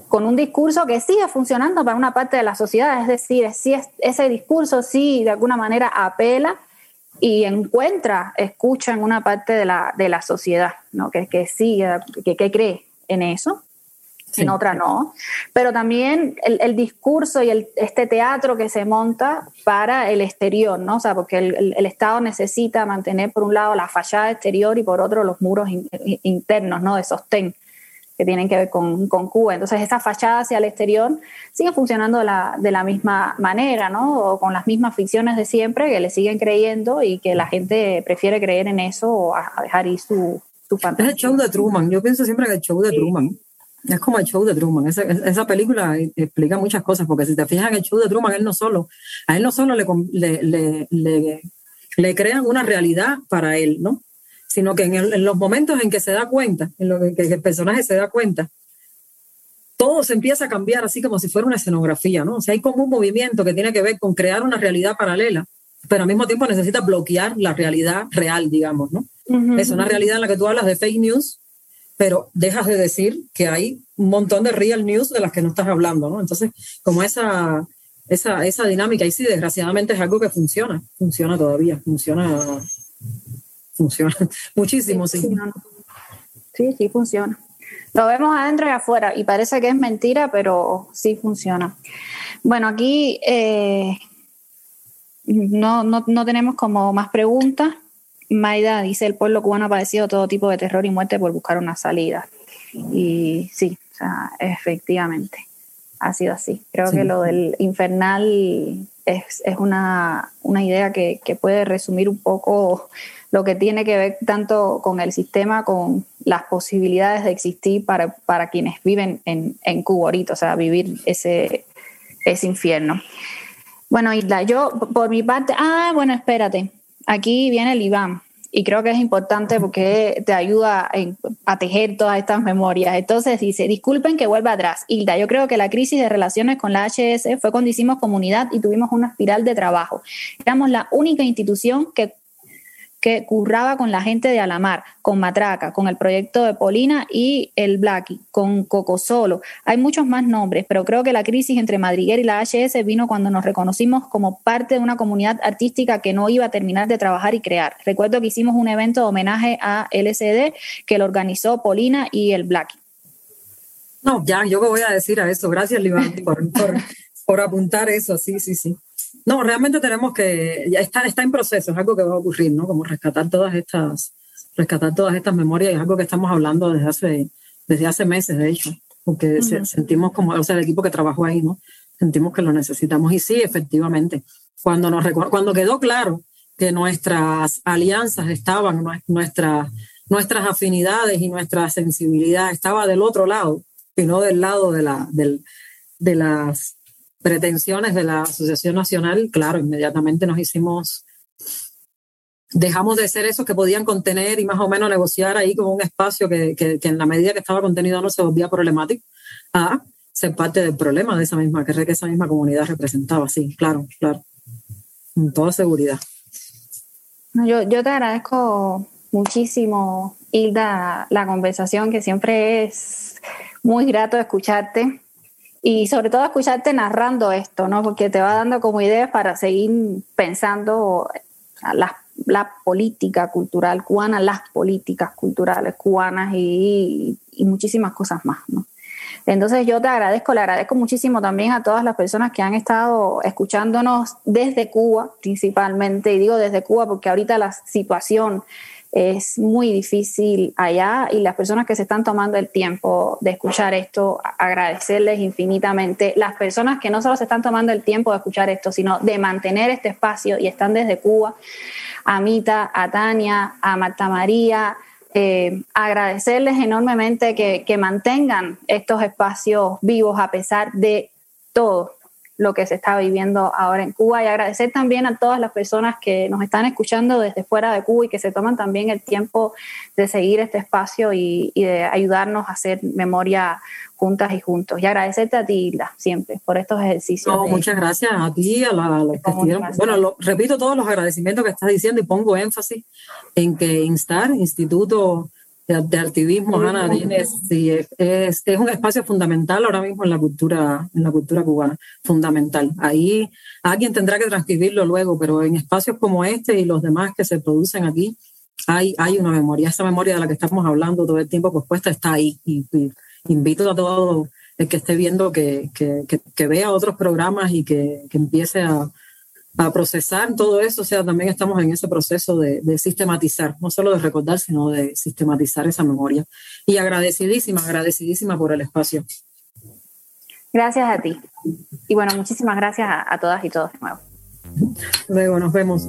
con un discurso que sigue funcionando para una parte de la sociedad, es decir, si ese discurso sí de alguna manera apela y encuentra, escucha en una parte de la, de la sociedad, ¿no? que, que sí, que, que cree en eso en otra no. Pero también el, discurso y el, este teatro que se monta para el exterior, ¿no? O sea, porque el, Estado necesita mantener por un lado la fachada exterior y por otro los muros internos, ¿no? De sostén que tienen que ver con, con, Cuba. Entonces, esa fachada hacia el exterior sigue funcionando de la, de la misma manera, ¿no? O con las mismas ficciones de siempre que le siguen creyendo y que la gente prefiere creer en eso o a, dejar ir su, su fantasía. Es el show de Truman. Yo pienso siempre que el show de Truman Es como el show de Truman. Esa, esa, película explica muchas cosas, porque si te fijas en el show de Truman, él no solo, a él no solo le, le, le, le, crean una realidad para él, ¿no? Sino que en, los momentos en que se da cuenta, en lo que, el personaje se da cuenta, todo se empieza a cambiar así como si fuera una escenografía, ¿no? O sea, hay como un movimiento que tiene que ver con crear una realidad paralela, pero al mismo tiempo necesita bloquear la realidad real, digamos, ¿no? Es una realidad en la que tú hablas de fake news, pero dejas de decir que hay un montón de real news de las que no estás hablando, ¿no? Entonces, como esa, esa, esa dinámica, y sí, desgraciadamente es algo que funciona, funciona todavía, funciona, funciona muchísimo, sí. Sí, sí, funciona. Lo vemos adentro y afuera y parece que es mentira, pero sí funciona. Bueno, aquí eh, no, no, no tenemos como más preguntas. Maida dice, el pueblo cubano ha padecido todo tipo de terror y muerte por buscar una salida. Y sí, o sea, efectivamente, ha sido así. Creo que lo del infernal es, es una, una, idea que, que, puede resumir un poco lo que tiene que ver tanto con el sistema, con las posibilidades de existir para, para quienes viven en, en Cuba ahorita, o sea, vivir ese, ese infierno. Bueno, Isla, yo por mi parte, ah, bueno, espérate, aquí viene el Iván y creo que es importante porque te ayuda a tejer todas estas memorias. Entonces dice, disculpen que vuelva atrás. Hilda, yo creo que la crisis de relaciones con la HS fue cuando hicimos comunidad y tuvimos una espiral de trabajo. Éramos la única institución que que curraba con la gente de Alamar, con Matraca, con el proyecto de Polina y el Blacky, con Coco Solo. Hay muchos más nombres, pero creo que la crisis entre Madriguer y la HS vino cuando nos reconocimos como parte de una comunidad artística que no iba a terminar de trabajar y crear. Recuerdo que hicimos un evento de homenaje a LCD que lo organizó Polina y el Blacky. No, ya, yo voy a decir a eso. Gracias, por, por apuntar eso. Sí, sí, sí. No, realmente tenemos que, ya está, está en proceso, es algo que va a ocurrir, ¿no? Como rescatar todas estas, rescatar todas estas memorias, es algo que estamos hablando desde hace, desde hace meses, de hecho, porque sentimos como, o sea, el equipo que trabajó ahí, ¿no? Sentimos que lo necesitamos. Y sí, efectivamente, cuando, nos, cuando quedó claro que nuestras alianzas estaban, nuestras, nuestras afinidades y nuestra sensibilidad estaba del otro lado y no del lado de, la, del, de las pretensiones de la Asociación Nacional, claro, inmediatamente nos hicimos, dejamos de ser esos que podían contener y más o menos negociar ahí como un espacio que, que, en la medida que estaba contenido no se volvía problemático, a ser parte del problema de esa misma, que esa misma comunidad representaba, sí, claro, claro, con toda seguridad. Yo, yo te agradezco muchísimo, Hilda, la conversación, que siempre es muy grato escucharte y sobre todo escucharte narrando esto, ¿no? Porque te va dando como ideas para seguir pensando la, la política cultural cubana, las políticas culturales cubanas y, y, muchísimas cosas más, ¿no? Entonces yo te agradezco, le agradezco muchísimo también a todas las personas que han estado escuchándonos desde Cuba principalmente, y digo desde Cuba porque ahorita la situación es muy difícil allá y las personas que se están tomando el tiempo de escuchar esto, agradecerles infinitamente. Las personas que no solo se están tomando el tiempo de escuchar esto, sino de mantener este espacio y están desde Cuba, a Mita, a Tania, a Marta María, eh, agradecerles enormemente que, que mantengan estos espacios vivos a pesar de todo, lo que se está viviendo ahora en Cuba y agradecer también a todas las personas que nos están escuchando desde fuera de Cuba y que se toman también el tiempo de seguir este espacio y, de ayudarnos a hacer memoria juntas y juntos. Y agradecerte a ti, Hilda, siempre por estos ejercicios. muchas gracias a ti, a, la, los que Bueno, repito todos los agradecimientos que estás diciendo y pongo énfasis en que Instar, Instituto de, activismo, Ana, sí, es, es, un espacio fundamental ahora mismo en la cultura, en la cultura cubana, fundamental. Ahí alguien tendrá que transcribirlo luego, pero en espacios como este y los demás que se producen aquí, hay, hay una memoria. Esa memoria de la que estamos hablando todo el tiempo, pues puesta está ahí. Y, invito a todo el que esté viendo que, que, que, vea otros programas y que, que empiece a, a procesar todo eso, o sea, también estamos en ese proceso de, sistematizar, no solo de recordar, sino de sistematizar esa memoria. Y agradecidísima, agradecidísima por el espacio. Gracias a ti. Y bueno, muchísimas gracias a, a todas y todos de nuevo. Luego nos vemos.